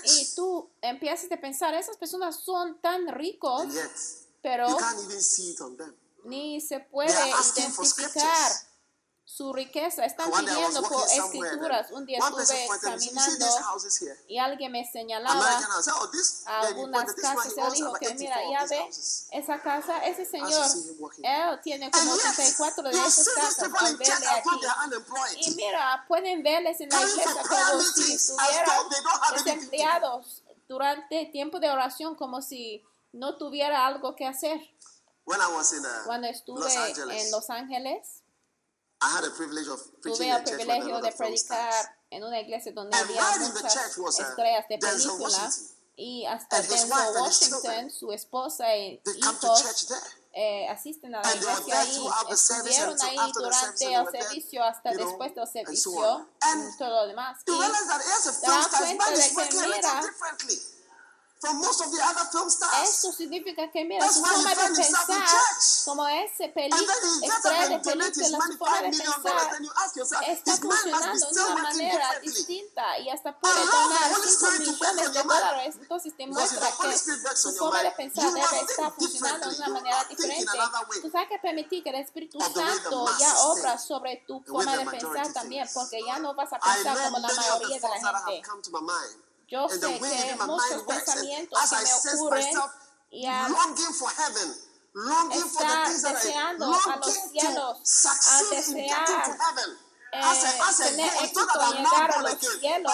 Y tú empiezas a pensar, esas personas son tan ricos, pero ni se puede identificar su riqueza. Están pidiendo por escrituras. Un día estuve examinando y alguien me señalaba a algunas casas. Él dijo que, mira, ya ve, esa casa, ese señor, él tiene como 34 de esas casas. Verle aquí. Y mira, pueden verles en la iglesia como si estuvieran desempleados durante tiempo de oración, como si no tuviera algo que hacer. Cuando estuve en Los Ángeles, Tuve el privilegio de predicar en una iglesia donde había muchas estrellas de película y hasta Washington, su esposa e hijos eh, asisten a la iglesia ahí, estuvieron ahí durante el servicio hasta después del servicio y todo lo demás. Y te das esto significa que, mira, su forma de pensar, como ese estrella de película, su forma de pensar. Está funcionando de una manera distinta y hasta puede donar 5 millones de dólares. Entonces te muestra que su forma de pensar debe estar funcionando de una manera diferente. Tú sabes que permitir que el Espíritu Santo ya obra sobre tu forma de pensar también, porque ya no vas a pensar como la mayoría de la gente. Yo sé que muchos pensamientos que me ocurren y al estar deseando a los cielos, a desear eh, tener éxito y llegar a los cielos,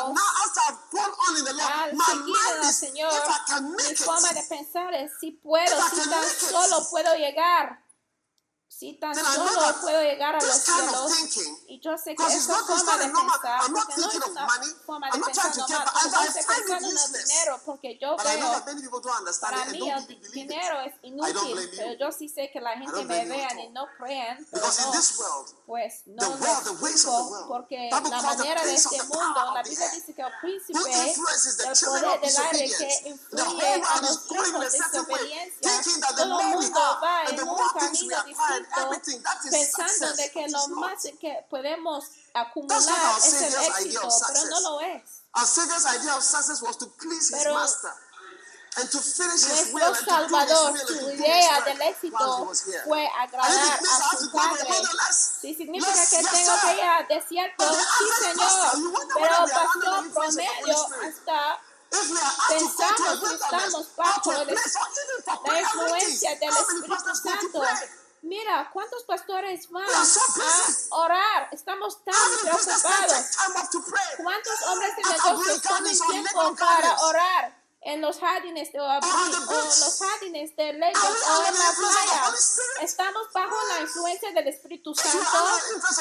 al seguir al Señor, mi forma de pensar es si puedo, si tan solo puedo llegar si tan solo puedo llegar a los cielos. y yo sé que forma de pensar porque no es una forma de pensar normal no estoy pensando en el dinero porque yo veo para mí el dinero es inútil pero yo sí sé que la gente me vean y no crean pero no, pues no porque la manera de este mundo la Biblia dice que el príncipe el poder del aire que influye a los hijos de desobediencia. todo el mundo va en un camino distinto pensando de que lo más que podemos acumular es el éxito, pero no lo es. pero And to finish Salvador, to do del éxito fue agradar a su padre. Si significa que tengo que ir al desierto, sí, Señor. Pero pastor promedio hasta pensamos que estamos bajo la influencia del Espíritu Santo. Mira, ¿cuántos pastores van a orar? Estamos tan preocupados. ¿Cuántos hombres de negocios tienen tiempo para orar? en los jardines de, o los jardines de Lagos o en la playa. Estamos bajo la influencia del Espíritu Santo.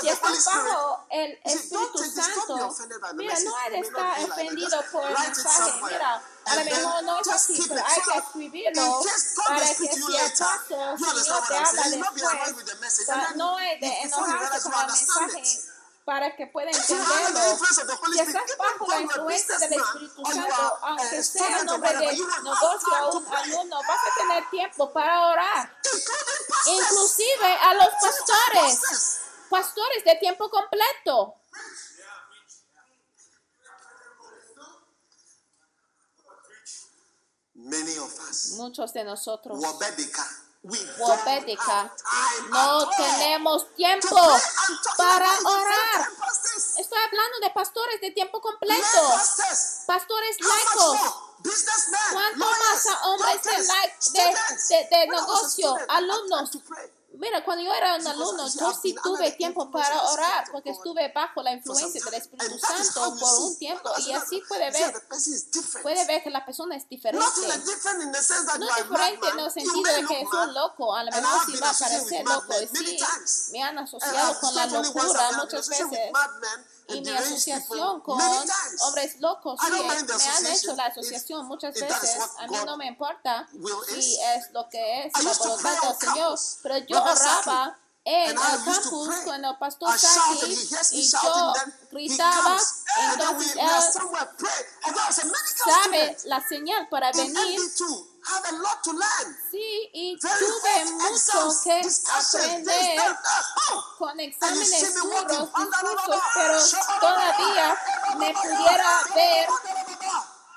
Si estás bajo el Espíritu Santo, mira, no eres ofendido por el mensaje. Mira, a lo mejor no es así, pero hay que escribirlo para que si acaso el Señor te habla después, no es de enojarse con el mensaje para que pueda entenderlo. Si estás bajo la influencia del Espíritu Santo, a aunque sea or nombre de negocio o un alumno, vas a tener tiempo para orar. Inclusive a los pastores, pastores de tiempo completo. Many of us. Muchos de nosotros, Time no tenemos tiempo para orar. Estoy hablando de pastores de tiempo completo, pastores laicos. ¿Cuánto más a hombres de, de, de- de negocio, alumnos? Mira, cuando yo era un alumno, yo I've sí tuve tiempo para orar porque estuve bajo la influencia del. Espíritu Santo por un tiempo y así puede ver, different. puede ver que la persona es diferente. No diferente en el sentido de que es un loco, a lo mejor sí va a parecer loco sí, me han asociado con la locura muchas veces y mi asociación con hombres locos mind the me han hecho association la asociación muchas veces, a mí no me importa si es lo que es Señor, pero yo oraba en el campus con el pastor Saki y yo gritaba, entonces él sabe la señal para venir MD2. Have a lot to learn. Sí, y Very tuve hot mucho exams, que discussions, this, aprender that, that. Oh, con And you exámenes see me walking, duros, blah, blah, blah, discursos, blah, pero blah, todavía me pudiera ver And I have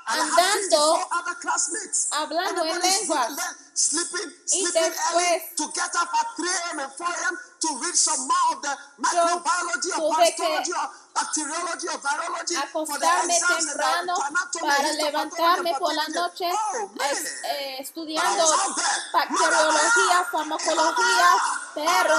andando, 54 other classmates. hablando en lenguas. sleeping, sleeping, Y después- to get up at 3 a.m. and 4 a.m. to read some more of the microbiology or or bacteriology or virology for the acostarme exams and the temprano anatomy, para levantarme por la noche Oh, es- eh, estudiando bacteriología, farmacología, pero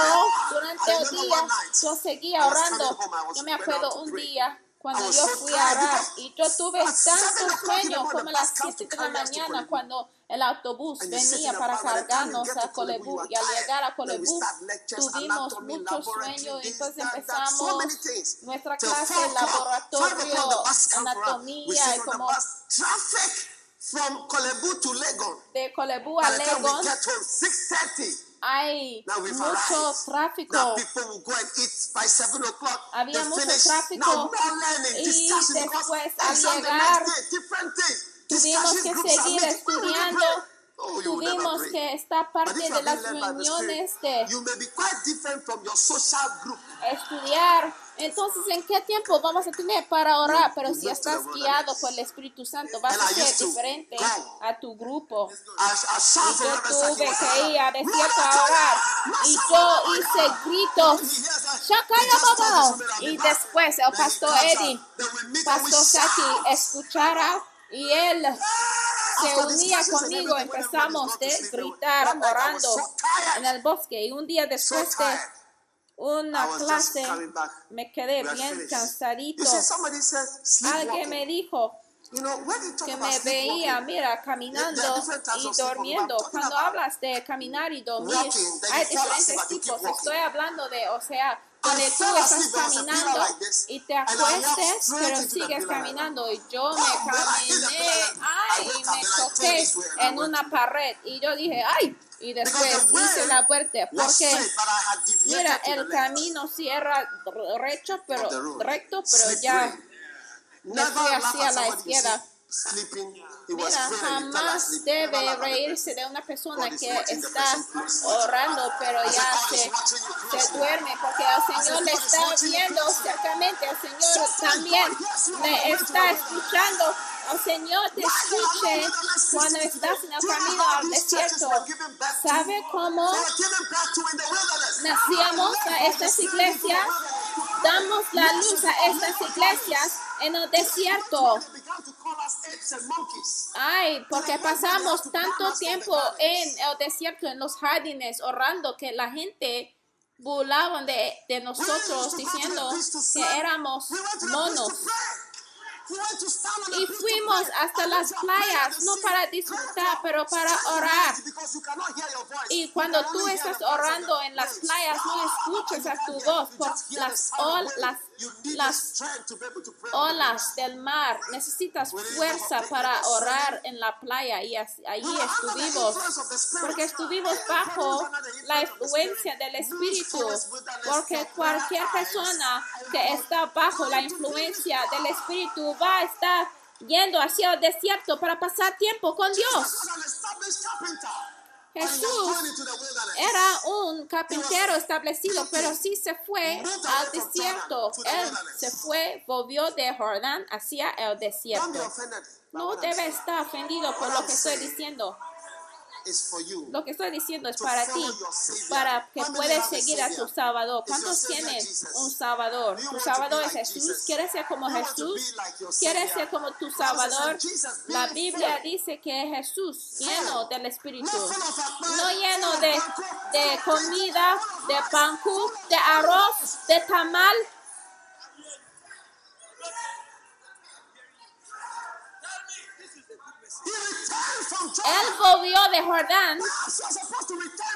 durante el día yo seguía orando. Yo me acuerdo un día cuando yo fui a orar y yo tuve tanto sueño como las 7 de la mañana cuando el autobús venía para cargarnos a Colebu y al llegar a Colebu tuvimos mucho sueño y entonces empezamos nuestra clase de laboratorio, anatomía y como Traffic from Kolebu to Legon. de Colebu a Legon. get home, 6.30. hay mucho tráfico people will go and eat by 7 o'clock. Había mucho tráfico. Y después, al llegar, tuvimos que seguir estudiando. Oh, Tuvimos que estar But parte de las reuniones de you may be quite different from your social group. estudiar. Entonces, ¿en qué tiempo vamos a tener para orar? Pero si estás guiado por el Espíritu Santo, vas a ser diferente a tu grupo. Y yo tuve que ir a "Brother, desierto a orar. Y yo hice gritos. That Y después el pastor Eddie, Pastor Saki, escuchara y él se After unía conmigo. Empezamos de gritar, orando en el bosque. Y un día después de una clase me quedé bien cansadito. See, Alguien me dijo You know, que me veía, mira, caminando y durmiendo. Cuando hablas de caminar y dormir, walking, hay diferentes tipos. Estoy hablando de, o sea, donde tú estás caminando y te acuestes, pero sigues caminando. Y yo Oh, me caminé, ay, up me I en una pared. Y yo dije, ay, y después way la puerta. Porque, mira, el camino sí era recho, pero recto, pero ya Never fui hacia la izquierda. Mira, jamás debe reírse de una persona que está orando, pero ya se, se duerme porque el Señor le está viendo cercamente, el Señor también le está escuchando. El Señor te escuche cuando estás en el camino al desierto. ¿Sabe cómo nacíamos a estas iglesias? Damos la luz a estas iglesias en el desierto. Ay, porque pasamos tanto tiempo en el desierto, en los jardines, orando, que la gente burlaban de, de nosotros diciendo que éramos monos. Y fuimos hasta las playas, no para disfrutar, pero para orar. voice because you cannot hear your voice. Y cuando tú estás orando en las playas, no escuchas a tu voz por las, ol- las, olas del mar. Necesitas fuerza para orar en la playa y allí estuvimos. Porque estuvimos bajo la influencia del Espíritu. Porque cualquier persona que está bajo la influencia del Espíritu va a estar yendo hacia el desierto para pasar tiempo con Dios. Jesús era un carpintero establecido, pero sí se fue al desierto. Él se fue, volvió de Jordán hacia el desierto. No debe estar ofendido por lo que estoy diciendo. Lo que estoy diciendo es para ti, para que puedas seguir a tu Salvador. ¿Cuántos tienen un Salvador? Tu Salvador es Jesús. ¿Quieres ser como Jesús? ¿Quieres ser como tu Salvador? La Biblia dice que Jesús lleno del Espíritu, no lleno de, de comida, de pancú, de arroz, de tamal, él volvió de Jordán.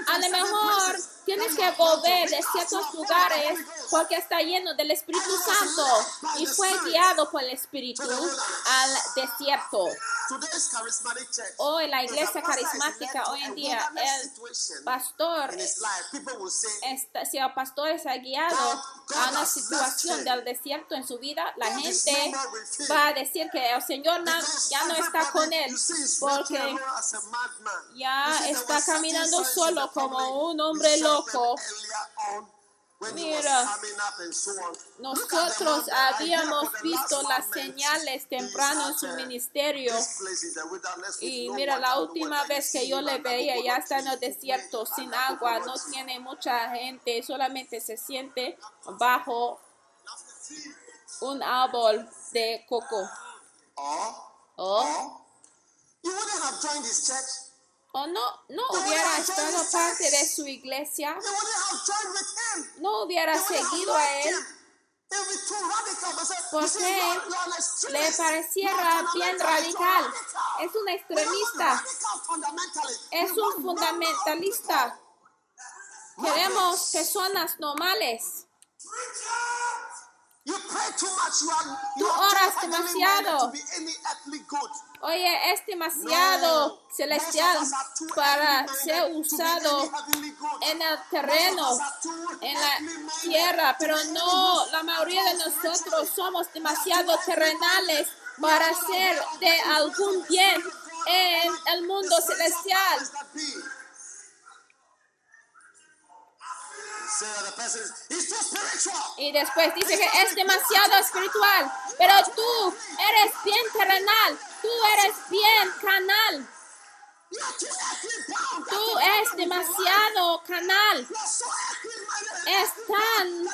A lo mejor tienes que volver de ciertos lugares porque está lleno del Espíritu Santo y fue guiado por el Espíritu al desierto. Hoy la iglesia carismática, hoy en día, el pastor, está, si el pastor está guiado a una situación del desierto en su vida, la gente va a decir que el Señor ya no está con él porque ya está caminando solo como un hombre loco. Mira, nosotros habíamos visto las señales temprano en su ministerio. Y mira, la última vez que yo le veía, ya está en el desierto, sin agua, no tiene mucha gente, solamente se siente bajo un árbol de coco. Oh, o no, no hubiera estado parte de su iglesia, no hubiera seguido a él, porque le pareciera bien radical. Es un extremista, es un fundamentalista. Queremos personas normales. Tú oras demasiado. Oye, es demasiado celestial para ser usado en el terreno, en la tierra, pero no, la mayoría de nosotros somos demasiado terrenales para ser de algún bien en el mundo celestial. Y después dice que es demasiado espiritual, pero tú eres bien terrenal, tú eres bien canal. Tú eres demasiado canal. Es tan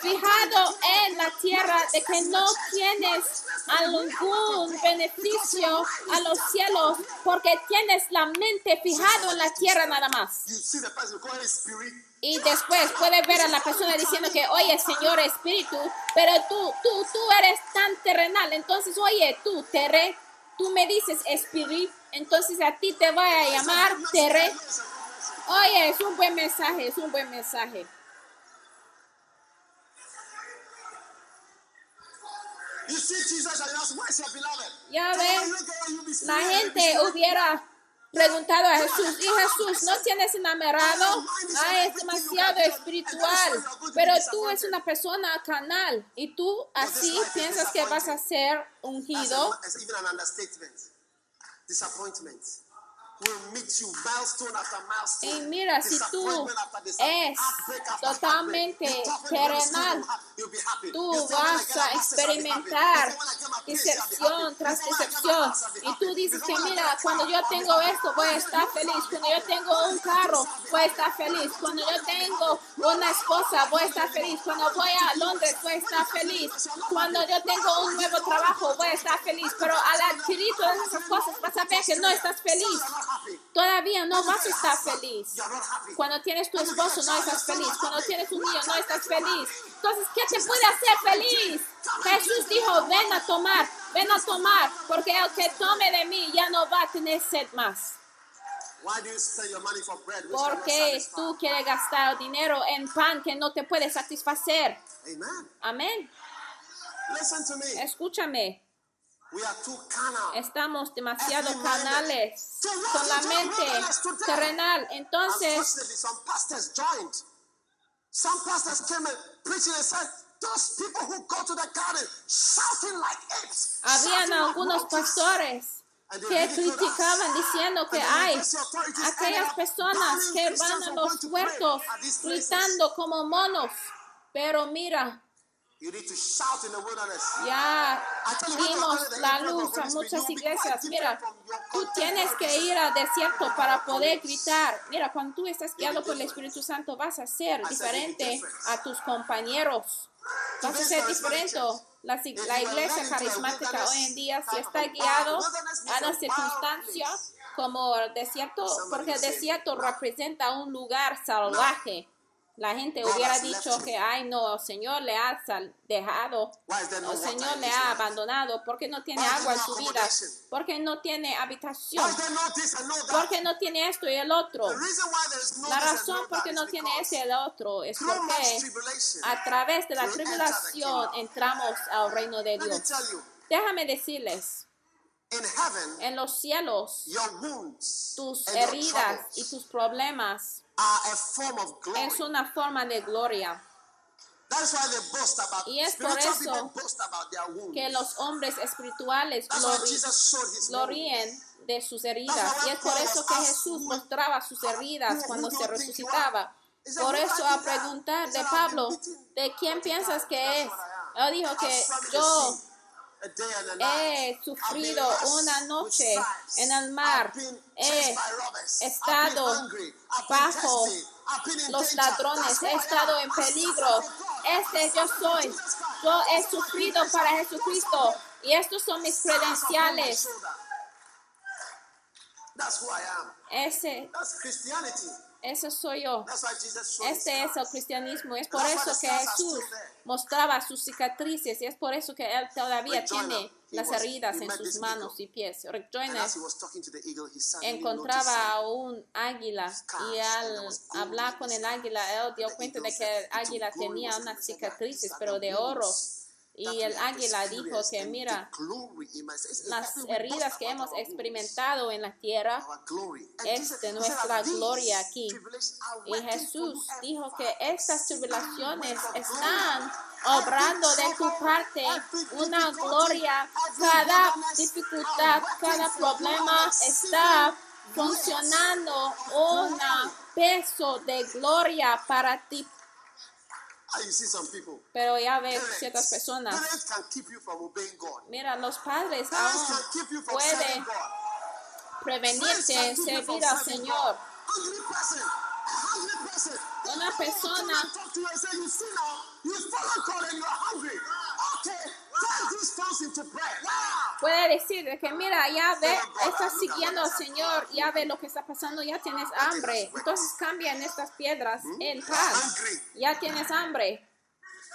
fijado en la tierra de que no tienes algún beneficio a los cielos porque tienes la mente fijado en la tierra nada más. Y después puedes ver a la persona diciendo que, oye, Señor Espíritu, pero tú, tú, tú eres tan terrenal. Entonces, oye, tú, terre, tú me dices Espíritu, entonces a ti te voy a llamar terre. Oye, es un buen mensaje, es un buen mensaje. Ya ven, la gente hubiera preguntado a Jesús, y Jesús, ¿no tienes enamorado? Ah, es demasiado espiritual, pero tú es una persona canal y tú así piensas que vas a ser ungido. Y mira, si tú es totalmente terrenal, tú vas a experimentar decepción tras decepción. Y tú dices que mira, cuando yo tengo esto voy a estar feliz. Cuando yo tengo un carro voy a estar feliz. Cuando yo tengo una esposa voy a estar feliz. Cuando voy a Londres voy a estar feliz. Cuando yo tengo un nuevo trabajo voy a estar feliz. Pero al adquirir todas esas cosas vas a ver que no estás feliz. Todavía no vas a estar feliz. Cuando tienes tu esposo no estás feliz. Cuando tienes un niño no estás feliz. Entonces, ¿qué te puede hacer feliz? Jesús dijo, ven a tomar, ven a tomar, porque el que tome de mí ya no va a tener sed más. Porque tú quieres gastar dinero en pan que no te puede satisfacer. Amén. Escúchame. Estamos demasiado canales con la mente terrenal. Entonces, habían algunos pastores que criticaban diciendo que hay aquellas personas que van a los huertos gritando como monos. Pero mira, You need to shout in the wilderness. ya the la luz a muchas iglesias. Mira, tú tienes que ir al desierto para poder gritar. Mira, cuando tú estás guiado por el Espíritu Santo, vas a ser diferente a tus compañeros. Vas a ser diferente. La, la iglesia carismática hoy en día, si está guiado a la circunstancia como el desierto, porque el desierto representa un lugar salvaje. La gente hubiera dicho que, ay, no, el Señor le ha dejado, el Señor le ha abandonado, porque no tiene agua en su vida, porque no tiene habitación, porque no tiene esto y el otro. La razón por qué no tiene ese y el otro es porque a través de la tribulación entramos al reino de Dios. Déjame decirles, en los cielos, your wounds tus heridas y tus problemas are a form of glory. es una forma de gloria. That's why they boast about Y es por eso people boast about their wounds. Que los hombres espirituales gloríen de sus heridas. Y es por eso que Jesús mostraba sus heridas cuando se resucitaba. Por eso a preguntar de Pablo, ¿de quién piensas que es? Él dijo que yo he sufrido una noche en el mar. He estado bajo los ladrones, he estado en peligro. Este yo soy. Yo he sufrido para Jesucristo. Y estos son mis credenciales. Ese, Ese soy yo. Este es el cristianismo. Es por eso que Jesús mostraba sus cicatrices y es por eso que Él todavía tiene las heridas en sus manos y pies. Rick And Joyner encontraba a un águila y al hablar con el águila, él dio cuenta de que el águila tenía unas cicatrices, pero de oro. Y el águila dijo que, mira, las heridas que hemos experimentado en la tierra es de nuestra gloria aquí. Y Jesús dijo que estas tribulaciones están obrando de tu parte una gloria. Cada dificultad, cada problema está funcionando un peso de gloria para ti. You see some people. Pero ya ves ciertas personas. Parents can keep you from obeying God. Mira, los padres Parents aún can keep you from pueden prevenirte en servir al Señor. Una persona Puede decir de que mira, ya ve, estás siguiendo al Señor, ya ve lo que está pasando, ya tienes hambre. Entonces cambian estas piedras en pan. Ya tienes hambre.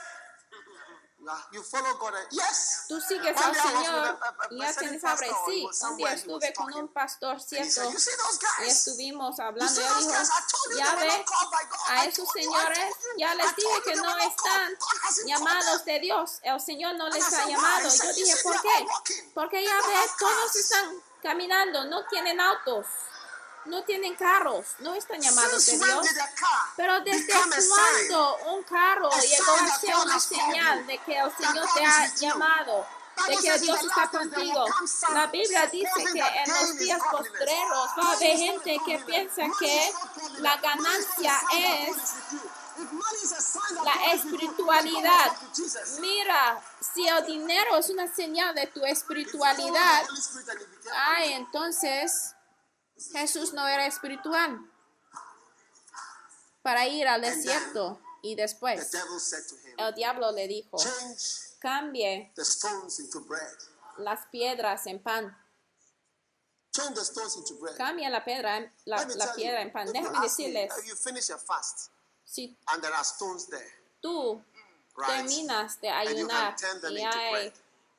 You are- You follow God and yes. Tú sigues al Señor a- a y pastor, he Sí, un día estuve con un pastor cierto y estuvimos hablando. Y dijo, ya ve, a esos señores ya les dije que no están llamados de Dios. El Señor no les ha llamado. Yo dije, ¿por qué? Porque ya ve, todos están caminando, no tienen autos, no tienen carros, no están llamados de Dios. Pero desde cuando un carro llegó a ser una señal de que el Señor te ha llamado, de que Dios está contigo. La Biblia dice que en los días postreros va a haber gente que piensa que la ganancia es la espiritualidad. Mira, si el dinero es una señal de tu espiritualidad, ay, entonces Jesús no era espiritual para ir al desierto. Y después el diablo le dijo, cambie las piedras en pan. Cambia la piedra, la, la piedra en pan. Déjame decirles, si tú terminas de ayunar y hay.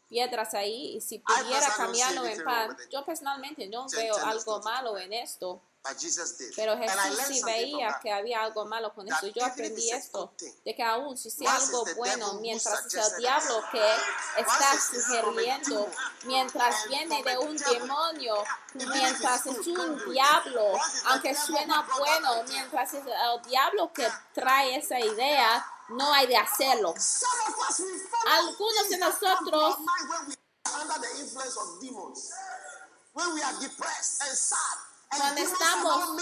Piedras ahí y si pudiera cambiarlo en anything pan, yo personalmente no veo algo malo en esto, pero Jesús sí veía que había algo malo con esto. Yo aprendí esto, de que aún si sea algo bueno, mientras el diablo que está sugiriendo, mientras viene de un demonio, mientras es un diablo, aunque suena bueno, mientras es el diablo que trae esa idea, no hay de hacerlo. Algunos de nosotros Cuando estamos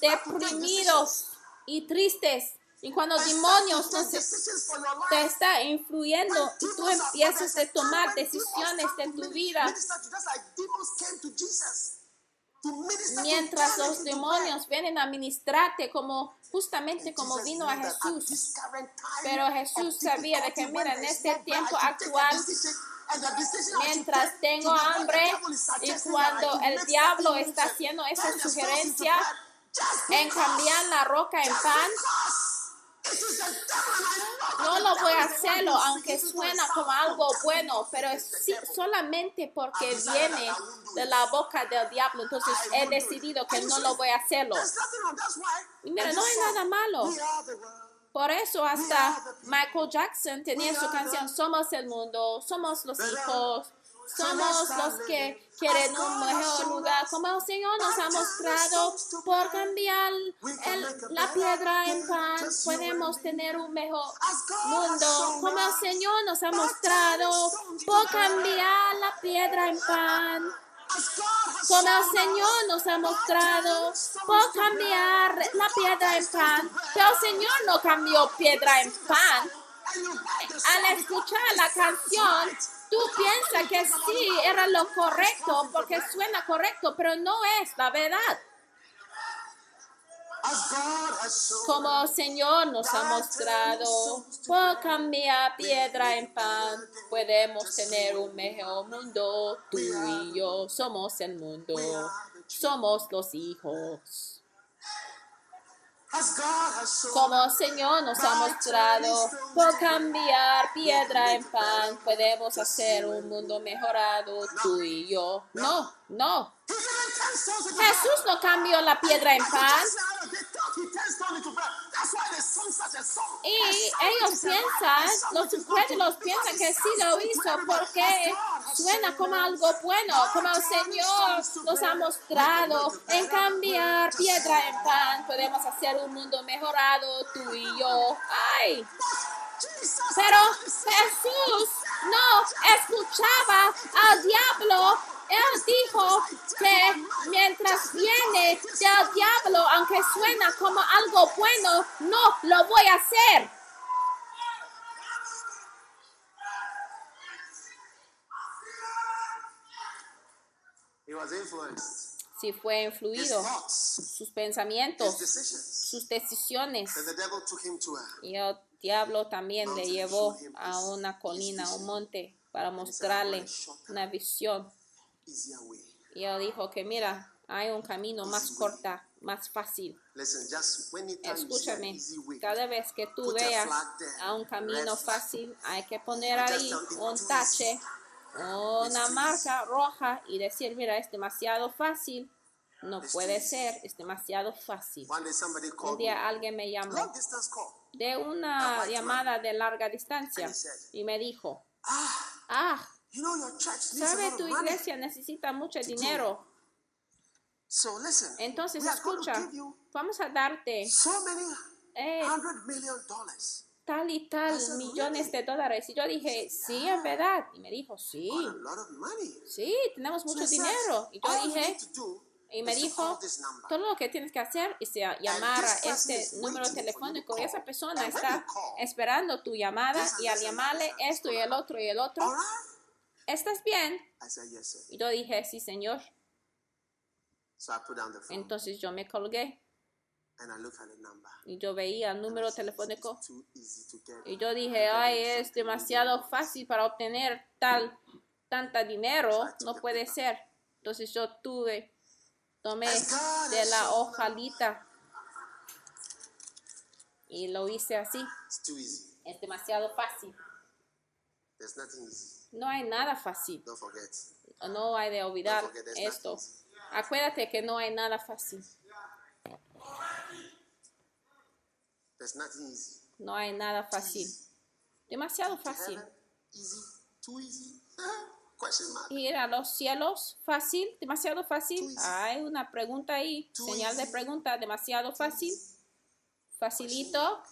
deprimidos y tristes. Y cuando demonios no se- te está influyendo y tú empiezas a tomar decisiones to tu vida. mientras los demonios vienen a ministrarte como justamente como vino a Jesús. Pero Jesús sabía de que, mira, en este tiempo actual, Mientras tengo hambre y cuando el diablo está haciendo esa sugerencia en cambiar la roca en pan, no lo voy a hacerlo, aunque suena como algo bueno, pero es sí- solamente porque viene de la boca del diablo. Entonces he decidido que no lo voy a hacerlo. Y mira, no hay nada malo. Por eso hasta Michael Jackson tenía su canción Somos el mundo, somos los hijos, somos los que quieren un mejor lugar. Como el Señor nos ha mostrado, por cambiar el- la piedra en pan, podemos tener un mejor mundo. Como el Señor nos ha mostrado, por cambiar la piedra en pan. Como el Señor nos ha mostrado por cambiar la piedra en pan, pero el Señor no cambió piedra en pan. Al escuchar la canción. Tú piensas que sí era lo correcto porque suena correcto, pero no es la verdad. Como Señor nos ha mostrado, por cambiar piedra en pan, podemos tener un mejor mundo. Tú y yo somos el mundo, somos los hijos. As God has shown Como el Señor nos ha mostrado, por cambiar piedra en pan, podemos hacer un mundo mejorado, tú y yo. No, no. Jesús no cambió la piedra en pan. Y ellos piensan, los incrédulos piensan que sí lo hizo porque suena como algo bueno, como el Señor nos ha mostrado. En cambiar piedra en pan, podemos hacer un mundo mejorado, tú y yo. Ay, pero Jesús no escuchaba al diablo. Él dijo que mientras viene del diablo, aunque suena como algo bueno, no lo voy a hacer. He was influenced. Si fue influido, sus pensamientos, sus decisiones. Y el diablo también le llevó a una colina, a un monte, para mostrarle una visión. Y él dijo que mira, hay un camino más corta, más fácil. Escúchame, cada vez que tú veas a un camino fácil, hay que poner ahí un tache, una marca roja y decir, mira, es demasiado fácil. No puede ser, es demasiado fácil. Un día alguien me llamó de una llamada de larga distancia y me dijo, Ah, ah, you know your church needs a ¿sabe tu iglesia necesita mucho dinero? So listen, Entonces escucha, vamos a darte eh, hundred million dollars. tal y tal millones de dólares. Y yo dije, sí, en verdad. Y me dijo, sí, sí, tenemos mucho dinero. Y yo dije, y me dijo, todo lo que tienes que hacer es llamar a este número telefónico y esa persona está esperando tu llamada y al llamarle esto y el otro y el otro? ¿Estás bien? Y yo dije, sí, señor. Entonces yo me colgué. Y yo veía el número telefónico. y yo dije, ay, es demasiado fácil para obtener tal, tanta dinero, no puede ser. Entonces yo tuve, tomé de la hojalita. y lo hice así. Es demasiado fácil. No hay nada fácil. No hay de olvidar esto. Acuérdate que no hay nada fácil. No hay nada fácil. Demasiado fácil. Ir a los cielos, fácil, demasiado fácil. Hay una pregunta ahí, señal de pregunta, demasiado fácil, facilito.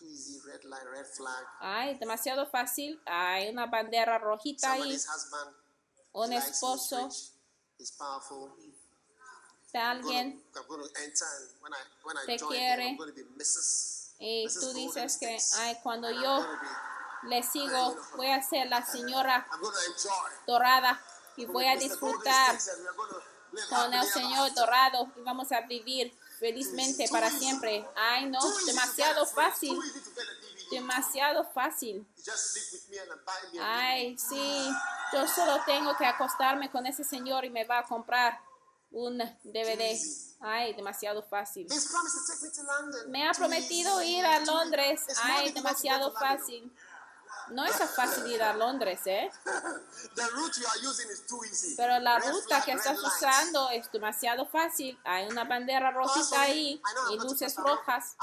Too easy. Red line, red flag. Ay, demasiado fácil. Hay una bandera rojita ahí, husband. un esposo is powerful. de alguien te quiere. y tú dices que, ay, cuando yo le sigo, voy a ser la señora dorada y voy a disfrutar con el Señor dorado y vamos a vivir felizmente para siempre. Ay, no, demasiado fácil, demasiado fácil. Ay, sí, yo solo tengo que acostarme con ese señor y me va a comprar un DVD. Ay, demasiado fácil. Me ha prometido ir a Londres. Ay, demasiado fácil. No es fácil ir a Londres, ¿eh? The route you are using is too easy. Pero la Red ruta flag, que estás light. usando es demasiado fácil. Hay una bandera rojita ahí y luces rojas.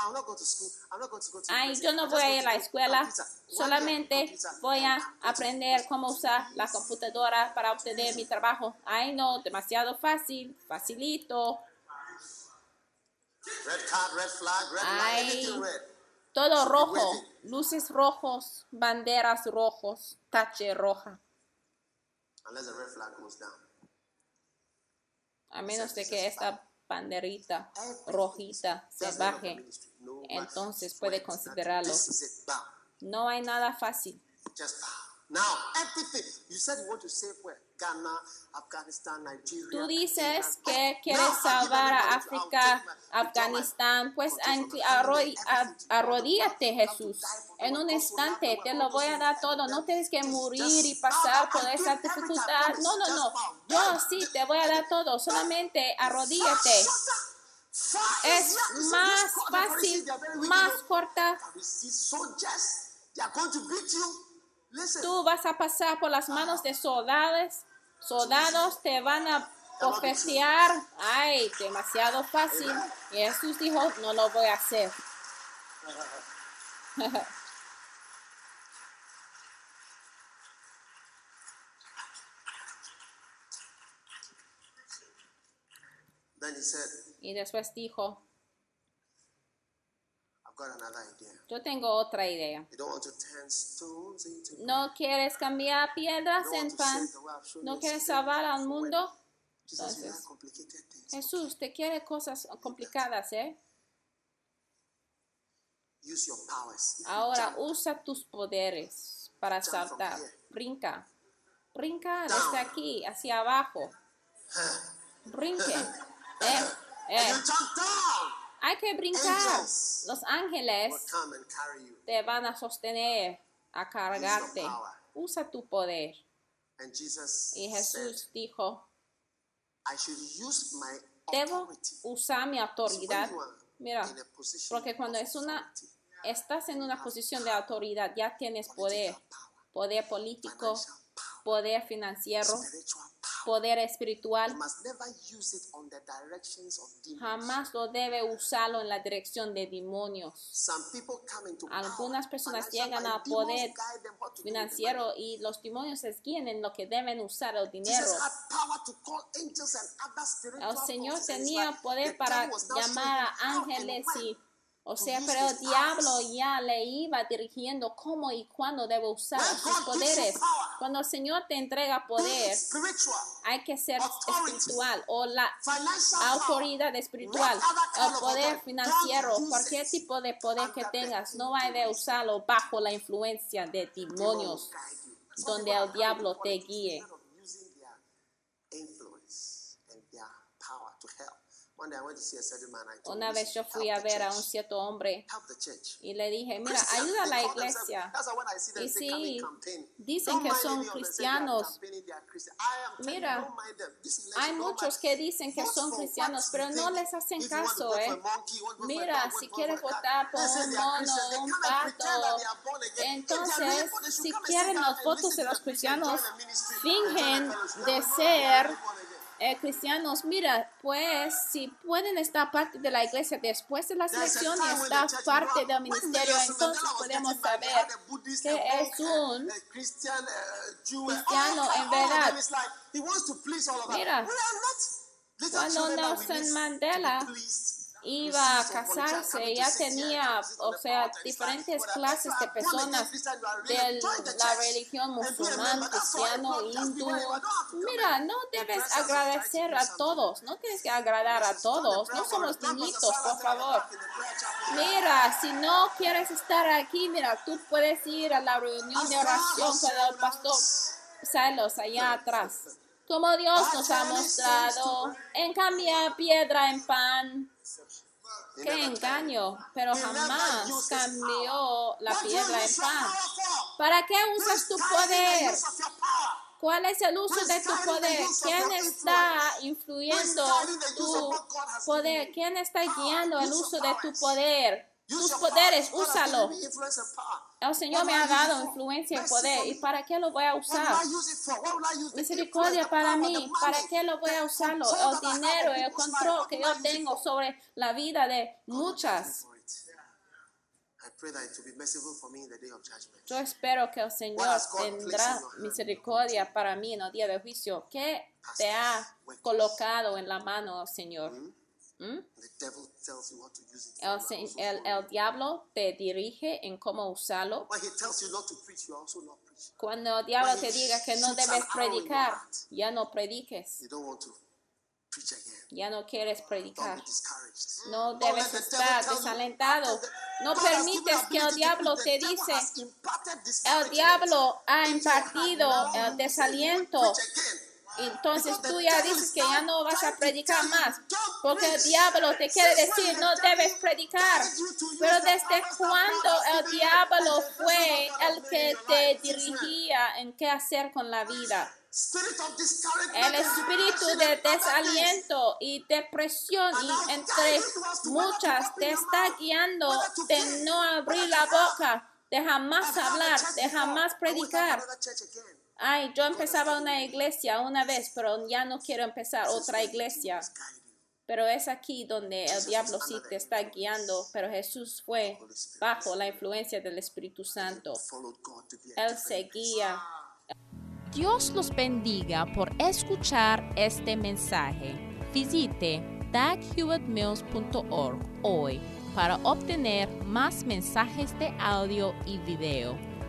Ay, yo no voy a ir a la escuela. Solamente voy a aprender cómo usar la computadora para obtener mi trabajo. Ay, no, demasiado fácil, facilito. Red card, red flag, red Ay. Todo rojo, luces rojos, banderas rojos, tache roja. Unless the red flag goes down. A menos de que esta banderita Everything. rojita se baje. entonces puede considerarlo. No hay nada fácil. Now, everything. You said you want to save where? Ghana, Afghanistan, Nigeria. Tú dices que quieres salvar a África, Afganistán, pues arrodíate Jesús. En un instante te lo voy a dar todo. No tienes que morir y pasar por esa dificultad. No, no, no. Yo sí te voy a dar todo. Solamente arrodíate. Es más fácil, más corta. Tú vas a pasar por las manos de soldados. Soldados te van a bofetear. Ay, demasiado fácil. Y Jesús dijo, no lo voy a hacer. Y después dijo, yo tengo otra idea. ¿No quieres cambiar piedras en pan? ¿No quieres salvar al mundo? Entonces. Jesús, te quiere cosas complicadas, ¿eh? Use your powers. If you Ahora usa tus poderes para saltar. Brinca. Brinca desde aquí hacia abajo. Brinque. Eh, eh. Hay que brincar. Los ángeles te van a sostener, a cargarte. Usa tu poder. Y Jesús dijo, I should use my debo authority. usar mi autoridad. Mira, porque cuando es una, estás en una posición de autoridad, ya tienes poder. Poder político, poder financiero, poder espiritual. must never use it on the directions of demons. Jamás lo debe usarlo en la dirección de demonios. Algunas personas llegan a poder financiero y los demonios les guían en lo que deben usar el dinero. El Señor tenía poder para llamar a ángeles y, o sea, pero el diablo ya le iba dirigiendo cómo y cuándo debe usar sus poderes. Cuando el Señor te entrega poder, hay que ser espiritual o la autoridad espiritual of poder financiero, cualquier tipo de poder que tengas, no hay de usarlo bajo la influencia de demonios. donde el diablo te guíe. instead of using their influence and their power to help. One day I went to see a certain man. I told Una vez yo "Listen, fui a ver a un cierto hombre y le dije, mira, ayuda a la iglesia. Y say, "Come in, sí, campaign," dicen que son cristianos. Mira, Hay muchos que dicen que son cristianos, pero no les hacen caso, ¿eh? Mira, si quieres votar por un mono, un pato, entonces, si quieren los votos de los cristianos, fingen de ser eh, cristianos, mira, pues si pueden estar parte de la iglesia después de las There's a elecciones, time when the estar parte del ministerio, entonces podemos saber que es un Jew, cristiano en verdad. them. It's like he wants to please all of us. Mira, cuando Nelson Mandela. Iba a casarse, ya tenía, o sea, diferentes clases de personas de la religión musulmán, cristiano, hindú. Mira, no debes agradecer a todos, no tienes que agradar a todos, no somos niñitos, por favor. Mira, si no quieres estar aquí, mira, tú puedes ir a la reunión de oración con el pastor. Salos allá atrás. Como Dios nos ha mostrado en cambiar piedra en pan. Qué engaño, pero jamás cambió la piedra en pan. ¿Para qué usas tu poder? ¿Cuál es el uso de tu poder? ¿Quién está influyendo tu poder? ¿Quién está guiando el uso de tu poder? Tus poderes, úsalo. El Señor me ha dado influencia y poder. ¿Y para qué lo voy a usar? Misericordia para mí. ¿Para qué lo voy a usarlo? El dinero, el control que yo tengo sobre la vida de muchas. Yo espero que el Señor tendrá misericordia para mí en el día del juicio. ¿Qué te ha colocado en la mano, Señor? ¿Mm? El, el, diablo te dirige en cómo usarlo. Cuando el diablo te diga que no debes predicar, ya no prediques. Ya no quieres predicar. No debes estar desalentado. No permites que el diablo te dice, el diablo ha impartido el desaliento entonces tú ya dices que ya no vas a predicar más, porque el diablo te quiere decir no debes predicar. Pero desde cuando el diablo fue el que te dirigía en qué hacer con la vida. El espíritu de desaliento y depresión y entre muchas te está guiando de no abrir la boca, de jamás hablar, de jamás predicar. Ay, yo empezaba una iglesia una vez, pero ya no quiero empezar otra iglesia. Pero es aquí donde el diablo sí te está guiando, pero Jesús fue bajo la influencia del Espíritu Santo. Él seguía. Dios los bendiga por escuchar este mensaje. Visite daghewittmills.org hoy para obtener más mensajes de audio y video